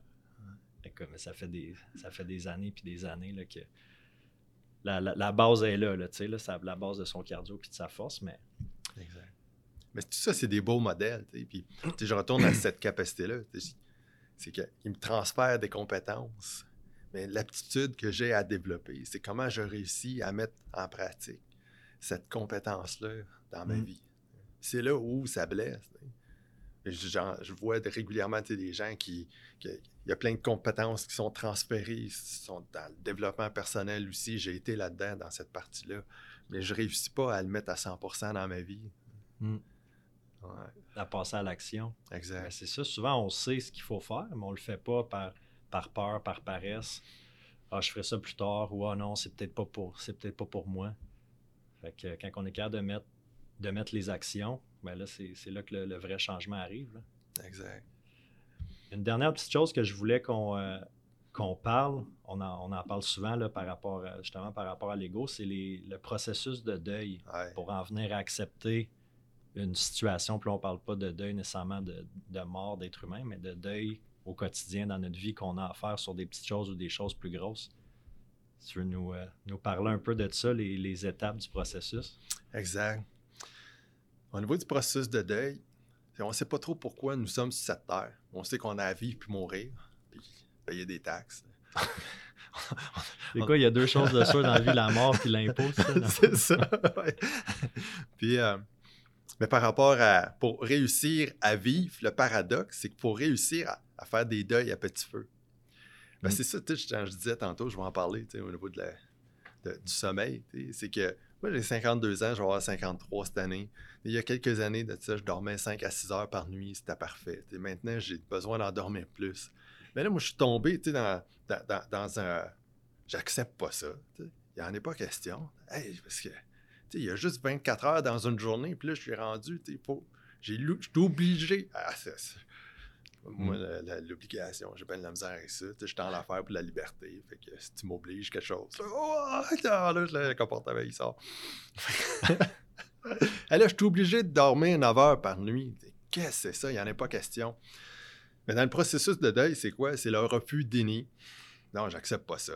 Écoute, mais ça fait des, ça fait des années puis des années là, que la, la- la base est là, là, tu sais, là, ça- la base de son cardio puis de sa force, mais Exact. Mais tout ça, c'est des beaux modèles. Puis, je retourne à cette capacité-là. C'est qu'il me transfère des compétences. Mais l'aptitude que j'ai à développer, c'est comment je réussis à mettre en pratique cette compétence-là dans ma Mm. vie. C'est là où ça blesse. Je, vois régulièrement des gens qui, qui- Il y a plein de compétences qui sont transférées, qui sont dans le développement personnel aussi. J'ai été là-dedans, dans cette partie-là. Mais je réussis pas à le mettre à 100% dans ma vie. Mm. Ouais, à passer à l'action. Ben, exact. c'est ça, souvent on sait ce qu'il faut faire, mais on le fait pas par, par peur, par paresse. Ah, je ferai ça plus tard, ou ah non, c'est peut-être pas pour c'est peut-être pas pour moi. Fait que quand on est capable de mettre, de mettre les actions, ben là, c'est c'est là que le, le vrai changement arrive. là. Exact. Une dernière petite chose que je voulais qu'on euh, qu'on parle, on en, on en parle souvent là, par rapport à- justement par rapport à l'ego, c'est les- le processus de deuil Ouais. pour en venir à accepter une situation. Puis là, on parle pas de deuil nécessairement de, de mort d'être humain, mais de deuil au quotidien dans notre vie qu'on a à faire sur des petites choses ou des choses plus grosses. Tu veux nous, euh, nous parler un peu de ça, les, les étapes du processus? Exact. Au niveau du processus de deuil, on ne sait pas trop pourquoi nous sommes sur cette terre. On sait qu'on a à vivre puis mourir, puis payer des taxes. C'est quoi, il y a deux choses de sûr dans la vie, la mort puis l'impôt, c'est ça? non? c'est ça. ouais. Puis, euh, mais par rapport à. Pour réussir à vivre, le paradoxe, c'est qu'il faut réussir à, à faire des deuils à petit feu. Ben, Mm. C'est ça, tu sais, je, je disais tantôt, je vais en parler tu sais, au niveau de la- de- du sommeil. tu sais, C'est que moi, j'ai 52 ans, je vais avoir 53 cette année. Il y a quelques années de ça, je dormais 5 à 6 heures par nuit, c'était parfait. sais. Maintenant, j'ai besoin d'en dormir plus. Mais là, moi, je suis tombé tu sais, dans, dans, dans- dans un. J'accepte pas ça. tu sais. Il n'y en est pas question. Hey, parce que, il y a juste 24 heures dans une journée, puis là, je suis rendu, tu. J'ai lu- je suis obligé. Ah, c'est. c'est- Moi, Mm. la- la- l'obligation, j'ai pas de la misère avec ça. Je suis en l'affaire pour la liberté. Fait que si tu m'obliges quelque chose. Oh, là, là, le comportement, il sort. Et là, je suis obligé de dormir 9 heures par nuit. Qu'est-ce que c'est ça? Il n'y en a pas question. Mais dans le processus de deuil, c'est quoi? C'est le refus déni. Non, j'accepte pas ça.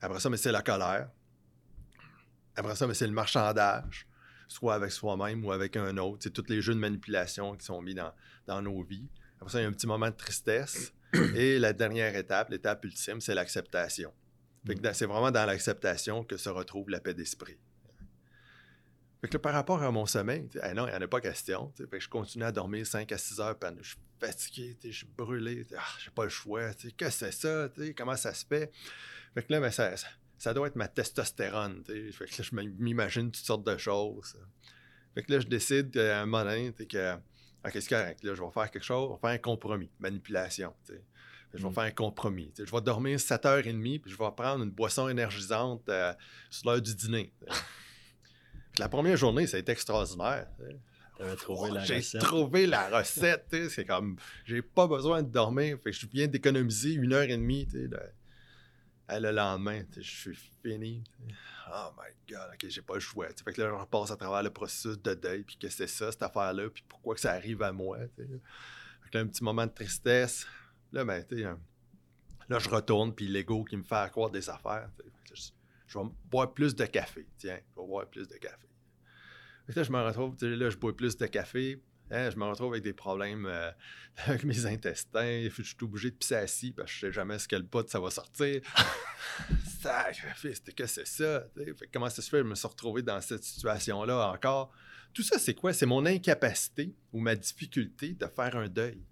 Après ça, mais c'est la colère. Après ça, mais c'est le marchandage. soit avec soi-même ou avec un autre. C'est tous les jeux de manipulation qui sont mis dans, dans nos vies. Après ça, il y a un petit moment de tristesse. Et la dernière étape, l'étape ultime, c'est l'acceptation. C'est vraiment dans l'acceptation que se retrouve la paix d'esprit. Fait que là, par rapport à mon sommeil, ah non, il n'y en a pas question. Fait que je continue à dormir 5 à 6 heures par nuit. Je suis fatigué, je suis brûlé. Ah, j'ai pas le choix. tu sais, Que c'est ça? Comment ça se fait? Fait que là, ben, ça, ça, ça doit être ma testostérone. Fait que là, je m'imagine toutes sortes de choses. Fait que là, je décide à un moment donné que OK, c'est correct. Là, je vais faire quelque chose, je vais faire un compromis. Manipulation. Je vais Mm. faire un compromis. Je vais dormir 7h30, puis je vais prendre une boisson énergisante euh, sur l'heure du dîner. la première journée, ça a été extraordinaire. Oh, la j'ai recette. trouvé la recette. C'est comme, j'ai pas besoin de dormir. Fait que je viens d'économiser une heure et demie. Le lendemain, je suis fini. Oh my God, ok, j'ai pas le choix. Fait que là, je repasse à travers le processus de deuil, puis que c'est ça, cette affaire-là, puis pourquoi que ça arrive à moi. Fait que là, un petit moment de tristesse. Là, ben, euh, là, je retourne, puis l'ego qui me fait accroire des affaires. je, vais boire plus de café. Tiens, je vais boire plus de café. Là, je me retrouve, là, je bois plus de café. Hein, je me retrouve avec des problèmes euh, avec mes intestins. Je suis tout obligé de pisser assis parce que je sais jamais ce que le pot ça va sortir. Que c'est ça? Fait comment ça se fait? Je me suis retrouvé dans cette situation-là encore. Tout ça, c'est quoi? C'est mon incapacité ou ma difficulté de faire un deuil.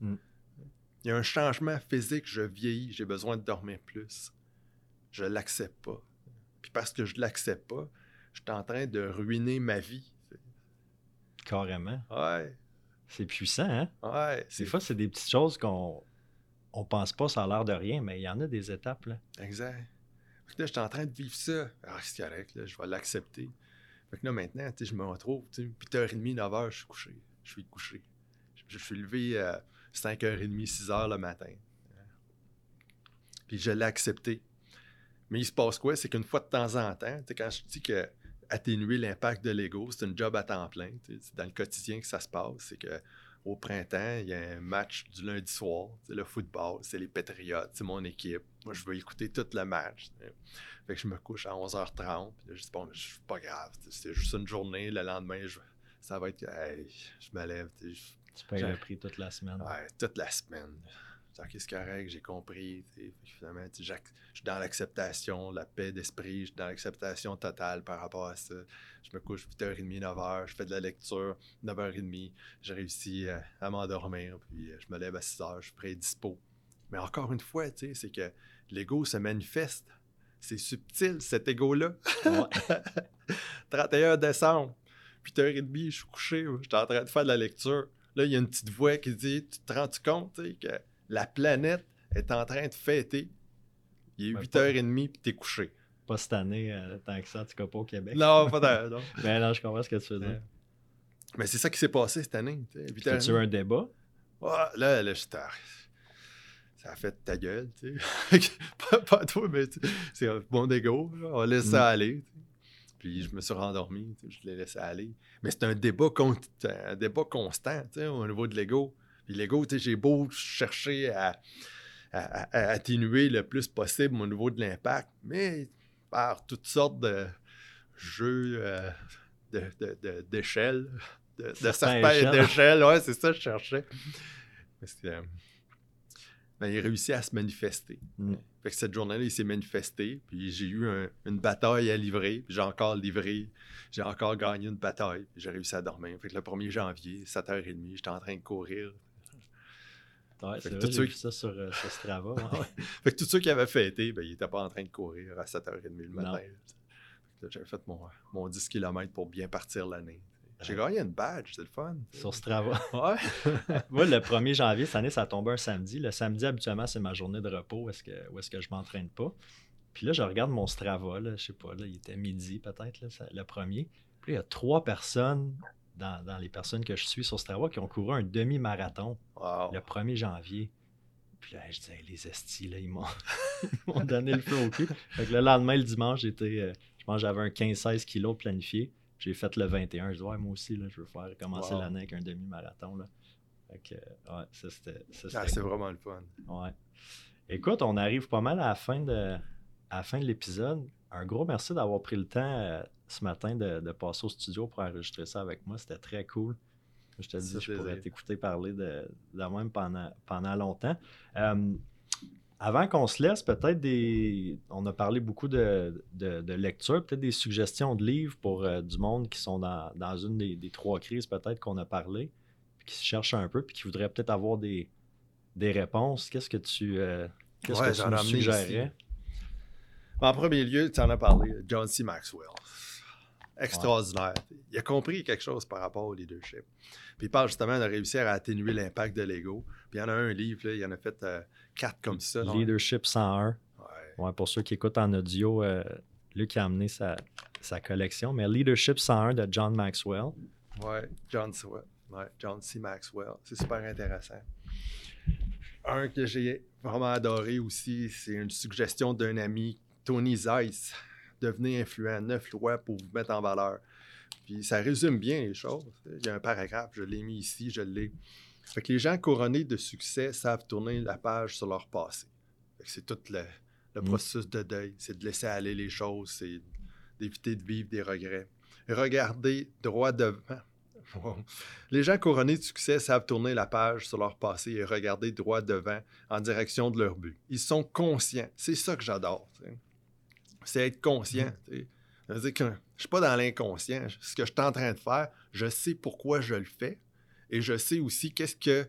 Mm. Il y a un changement physique, je vieillis, j'ai besoin de dormir plus. Je l'accepte pas. Puis parce que je l'accepte pas, je suis en train de ruiner ma vie. Carrément. Ouais, C'est puissant, hein? ouais. Des fois, c'est des petites choses qu'on on pense pas, ça a l'air de rien, mais il y en a des étapes, là. Exact. Fait que là, j'étais en train de vivre ça. Ah, c'est correct, là, je vais l'accepter. Fait que là, maintenant, tu sais, je me retrouve, tu sais, 8h30, 9h, je suis couché. Je suis couché. Je, je suis levé à 5h30, 6h le matin. Puis je l'ai accepté. Mais il se passe quoi? C'est qu'une fois de temps en temps, tu sais, quand je dis que atténuer l'impact de l'ego, c'est un job à temps plein. C'est dans le quotidien que ça se passe. C'est que au printemps, il y a un match du lundi soir. C'est le football, c'est les Patriotes, c'est mon équipe. Moi, je veux écouter tout le match. Fait que je me couche à 11h30. Puis là, je dis, bon, je suis pas grave. C'est juste une journée. Le lendemain, je- ça va être. hey, je me lève. tu sais, je- Tu payes le prix toute la semaine. Ouais, toute la semaine. Ok, c'est correct, j'ai compris. Finalement, je suis dans l'acceptation, la paix d'esprit, je suis dans l'acceptation totale par rapport à ça. Je me couche 8h30, 9h, je fais de la lecture, 9h30, j'ai réussi à, à m'endormir, puis euh, je me lève à 6h, je suis prêt et dispo. Mais encore une fois, c'est que l'ego se manifeste. C'est subtil, cet ego-là. Ouais. 31 décembre, 8h30, je suis couché, je suis en train de faire de la lecture. Là, il y a une petite voix qui dit Tu te rends-tu compte que la planète est en train de fêter Il est Ouais, 8h30 puis t'es couché. Pas cette année, euh, tant que ça, en tout cas pas au Québec. Non, pas non. Ben non, je comprends ce que tu veux dire. Ouais. Mais c'est ça qui s'est passé cette année. tu As-tu eu 8h30. un débat? Ah, là, là, j'étais. Ça a fait ta gueule, tu sais. pas, pas toi, mais tu c'est un bon dégo. On laisse ça Mm. aller. tu sais. Puis je me suis rendormi, tu je l'ai laissé aller. Mais c'est un débat, con- un débat constant, tu sais, au niveau de l'ego. Puis l'ego, j'ai beau chercher à, à- à- à atténuer le plus possible au niveau de l'impact, mais par toutes sortes de jeux euh, de, de- de- d'échelle, de, d'échelle, ouais, c'est ça que je cherchais. Parce que, euh, ben, il réussit à se manifester. Mm. Fait que cette journée-là, il s'est manifesté, puis j'ai eu un- une bataille à livrer, puis j'ai encore livré, j'ai encore gagné une bataille, j'ai réussi à dormir. Fait que le 1er janvier, 7h30, j'étais en train de courir. Ouais, c'est vrai, ceux vu ça sur, euh, sur Strava. ouais. Fait que tous ceux qui avaient fêté, ben, ils n'étaient pas en train de courir à 7h30 le matin. J'avais fait mon, mon 10 km pour bien partir l'année. J'ai gagné une badge, c'est le fun. sur Strava. Ouais. Moi, le 1er janvier, cette année, ça a tombé un samedi. Le samedi, habituellement, c'est ma journée de repos où est-ce que, où est-ce que je m'entraîne pas. Puis là, je regarde mon Strava, là, je sais pas, là, il était midi peut-être, le premier. Puis là, il y a trois personnes dans, dans les personnes que je suis sur Strava qui ont couru un demi-marathon Wow. le 1er janvier. Puis là, je disais, les estis, là, ils m'ont donné le feu au cul. Fait que le lendemain, le dimanche, j'étais, euh, je pense que j'avais un 15-16 kilos planifié. J'ai fait le 21. Je dis, ouais, moi aussi, là, je veux faire commencer Wow. l'année avec un demi-marathon. Là. Fait que, ouais, ça, c'était. ça, Ah, c'est cool. vraiment le fun. Ouais. Écoute, on arrive pas mal à la fin de, à la fin de l'épisode. Un gros merci d'avoir pris le temps euh, ce matin de, de passer au studio pour enregistrer ça avec moi. C'était très cool. Je te dis, je pourrais t'écouter parler de, de même pendant, pendant longtemps. Euh, avant qu'on se laisse, peut-être des. On a parlé beaucoup de, de- de lecture, peut-être des suggestions de livres pour euh, du monde qui sont dans, dans une des, des trois crises, peut-être qu'on a parlé, puis qui se cherchent un peu, puis qui voudraient peut-être avoir des, des réponses. Qu'est-ce que tu, euh, qu'est-ce Ouais, que tu nous suggérerais? En premier lieu, tu en as parlé, John C. Maxwell. Extraordinaire. Il a compris quelque chose par rapport au leadership. Puis il parle justement de réussir à atténuer l'impact de l'ego. Puis il y en a un livre, là, il en a fait euh, quatre comme ça. Leadership 101. Ouais. Ouais, pour ceux qui écoutent en audio, euh, Luc a amené sa, sa collection. Mais Leadership 101 de John Maxwell. Ouais, John, ouais, John C. Maxwell. C'est super intéressant. Un que j'ai vraiment adoré aussi, c'est une suggestion d'un ami, Tony Zeiss. Devenez influent, neuf lois pour vous mettre en valeur. Puis ça résume bien les choses. Il y a un paragraphe, je l'ai mis ici, je l'ai. Fait que les gens couronnés de succès savent tourner la page sur leur passé. C'est tout le, le Mm. processus de deuil. C'est de laisser aller les choses, c'est d'éviter de vivre des regrets. Regardez droit devant. Wow. Les gens couronnés de succès savent tourner la page sur leur passé et regarder droit devant en direction de leur but. Ils sont conscients. C'est ça que j'adore. C'est être conscient. tu sais. Ça veut dire que je ne suis pas dans l'inconscient. Ce que je suis en train de faire, je sais pourquoi je le fais et je sais aussi qu'est-ce que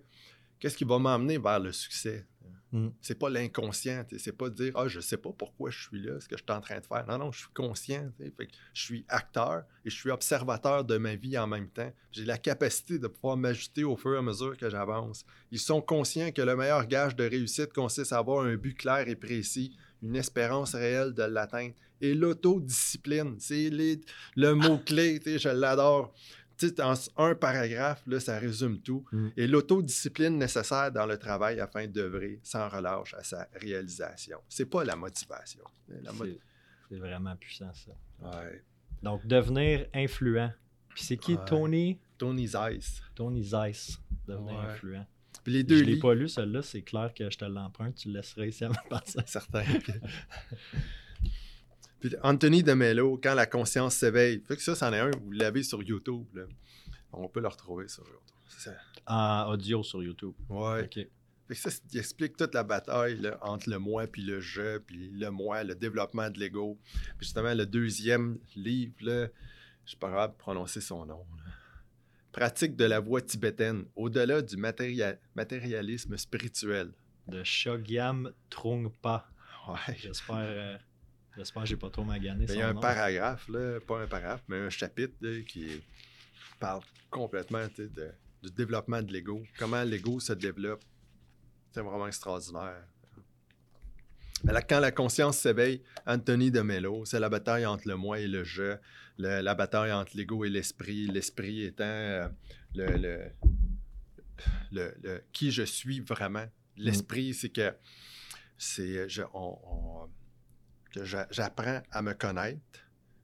qu'est-ce qui va m'emmener vers le succès. Mm. C'est pas l'inconscient, c'est pas de dire ah je sais pas pourquoi je suis là, ce que je suis en train de faire. Non non, je suis conscient. Fait que je suis acteur et je suis observateur de ma vie en même temps. J'ai la capacité de pouvoir m'ajuster au fur et à mesure que j'avance. Ils sont conscients que le meilleur gage de réussite consiste à avoir un but clair et précis, une espérance réelle de l'atteindre. Et l'autodiscipline, c'est le mot-clé, je l'adore. Dans un paragraphe, là, ça résume tout. Mm. Et l'autodiscipline nécessaire dans le travail afin d'œuvrer sans relâche à sa réalisation. C'est pas la motivation. C'est c'est vraiment puissant, ça. Ouais. Donc, devenir influent. Puis c'est qui Ouais. Tony? Tony Zeiss. Tony Zeiss. Devenir Ouais. influent. Puis les Je deux ne l'ai pas lu, celui-là. C'est clair que je te l'emprunte. Tu le laisserais ici à ma partie. certains. Puis Anthony de Mello, Quand la conscience s'éveille. Fait que ça, c'en est un, vous l'avez sur YouTube. là. On peut le retrouver sur YouTube. Ça. En audio sur YouTube. Ouais. OK. Fait que ça, il explique toute la bataille là, entre le moi puis le je, puis le moi, le développement de l'ego. Puis justement, le deuxième livre, là, je suis pas capable de prononcer son nom. là. Pratique de la voie tibétaine, au-delà du matéria- matérialisme spirituel. De Shogyam Trungpa. Ouais. J'espère euh, j'espère que j'ai pas trop magané Il y a un nom. paragraphe, là, pas un paragraphe, mais un chapitre là, qui parle complètement de- du développement de l'ego. Comment l'ego se développe. C'est vraiment extraordinaire. Mais là, quand la conscience s'éveille, Anthony de Mello, c'est la bataille entre le moi et le je, le- la bataille entre l'ego et l'esprit, l'esprit étant euh, le, le- le- le- qui je suis vraiment. L'esprit, c'est que c'est j'a- j'apprends à me connaître,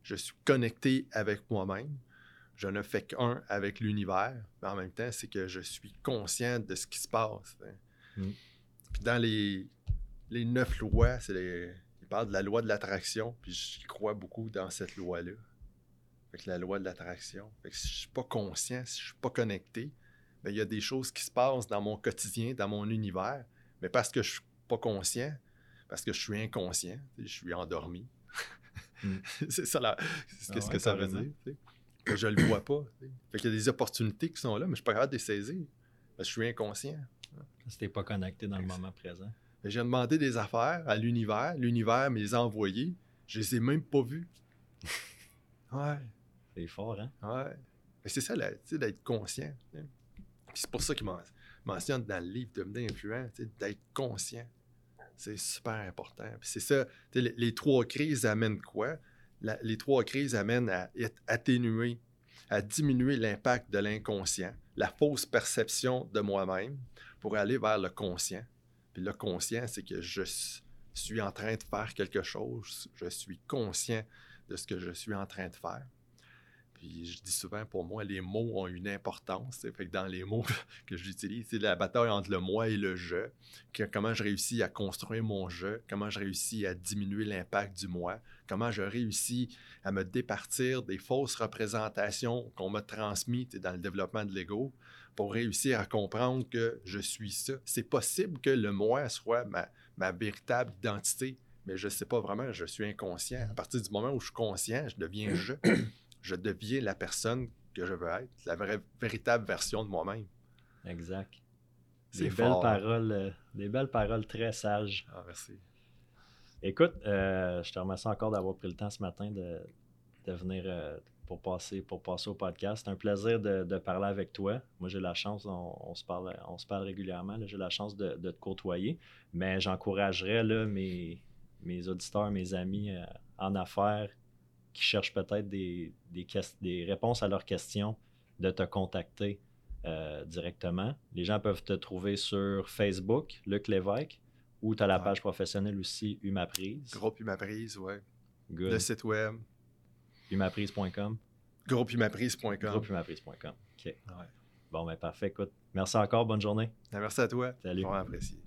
je suis connecté avec moi-même, je ne fais qu'un avec l'univers, mais en même temps, c'est que je suis conscient de ce qui se passe. hein. Mm. Puis dans les, les neuf lois, c'est il parle de la loi de l'attraction, puis j'y crois beaucoup dans cette loi-là. Que la loi de l'attraction. Fait que si je suis pas conscient, si je suis pas connecté, ben, il y a des choses qui se passent dans mon quotidien, dans mon univers, mais parce que je suis pas conscient, parce que je suis inconscient, je suis endormi. Mm. c'est ça, la- c'est Ah ouais, que ça veut dire. Que je le vois pas. Fait qu'il y a des opportunités qui sont là, mais je suis pas capable de les saisir. Parce que je suis inconscient. T'es pas connecté dans le moment présent. Que J'ai demandé des affaires à l'univers. L'univers me les a envoyées. Je les ai même pas vues. ouais, C'est fort, hein? ouais. C'est ça, d'être conscient. c'est pour ça qu'il men- mentionne dans le livre Devenir influent, d'être conscient. C'est super important. C'est ça, les, les trois crises amènent quoi? Les trois crises amènent à atténuer, à diminuer l'impact de l'inconscient, la fausse perception de moi-même pour aller vers le conscient. Puis le conscient, c'est que je suis en train de faire quelque chose, je suis conscient de ce que je suis en train de faire. Je dis souvent, pour moi, les mots ont une importance. Fait que dans les mots que j'utilise, c'est la bataille entre le moi et le je. comment je réussis à construire mon je, comment je réussis à diminuer l'impact du moi, comment je réussis à me départir des fausses représentations qu'on m'a transmises dans le développement de l'ego pour réussir à comprendre que je suis ça. C'est possible que le moi soit ma, ma véritable identité, mais je ne sais pas vraiment, je suis inconscient. À partir du moment où je suis conscient, je deviens je. Je deviens la personne que je veux être, la vraie, véritable version de moi-même. Exact. Des belles, paroles, euh, des belles paroles très sages. Ah, merci. Écoute, euh, je te remercie encore d'avoir pris le temps ce matin de, venir euh, pour, passer, pour passer au podcast. C'est un plaisir de, parler avec toi. Moi, j'ai la chance, on, se parle, on se parle régulièrement, j'ai la chance de, te côtoyer, mais j'encouragerais mes, mes auditeurs, mes amis en affaires qui cherchent peut-être des, des, réponses à leurs questions, de te contacter euh, directement. Les gens peuvent te trouver sur Facebook, Luc Lévesque, ou tu as la page professionnelle aussi, Humaprise. Groupe Humaprise, oui. Le site web. Humaprise.com. Groupe Humaprise.com. Groupe Humaprise.com. OK. Bon, ben parfait. Écoute, merci encore. Bonne journée. Ben, merci à toi. Salut. Vraiment apprécié.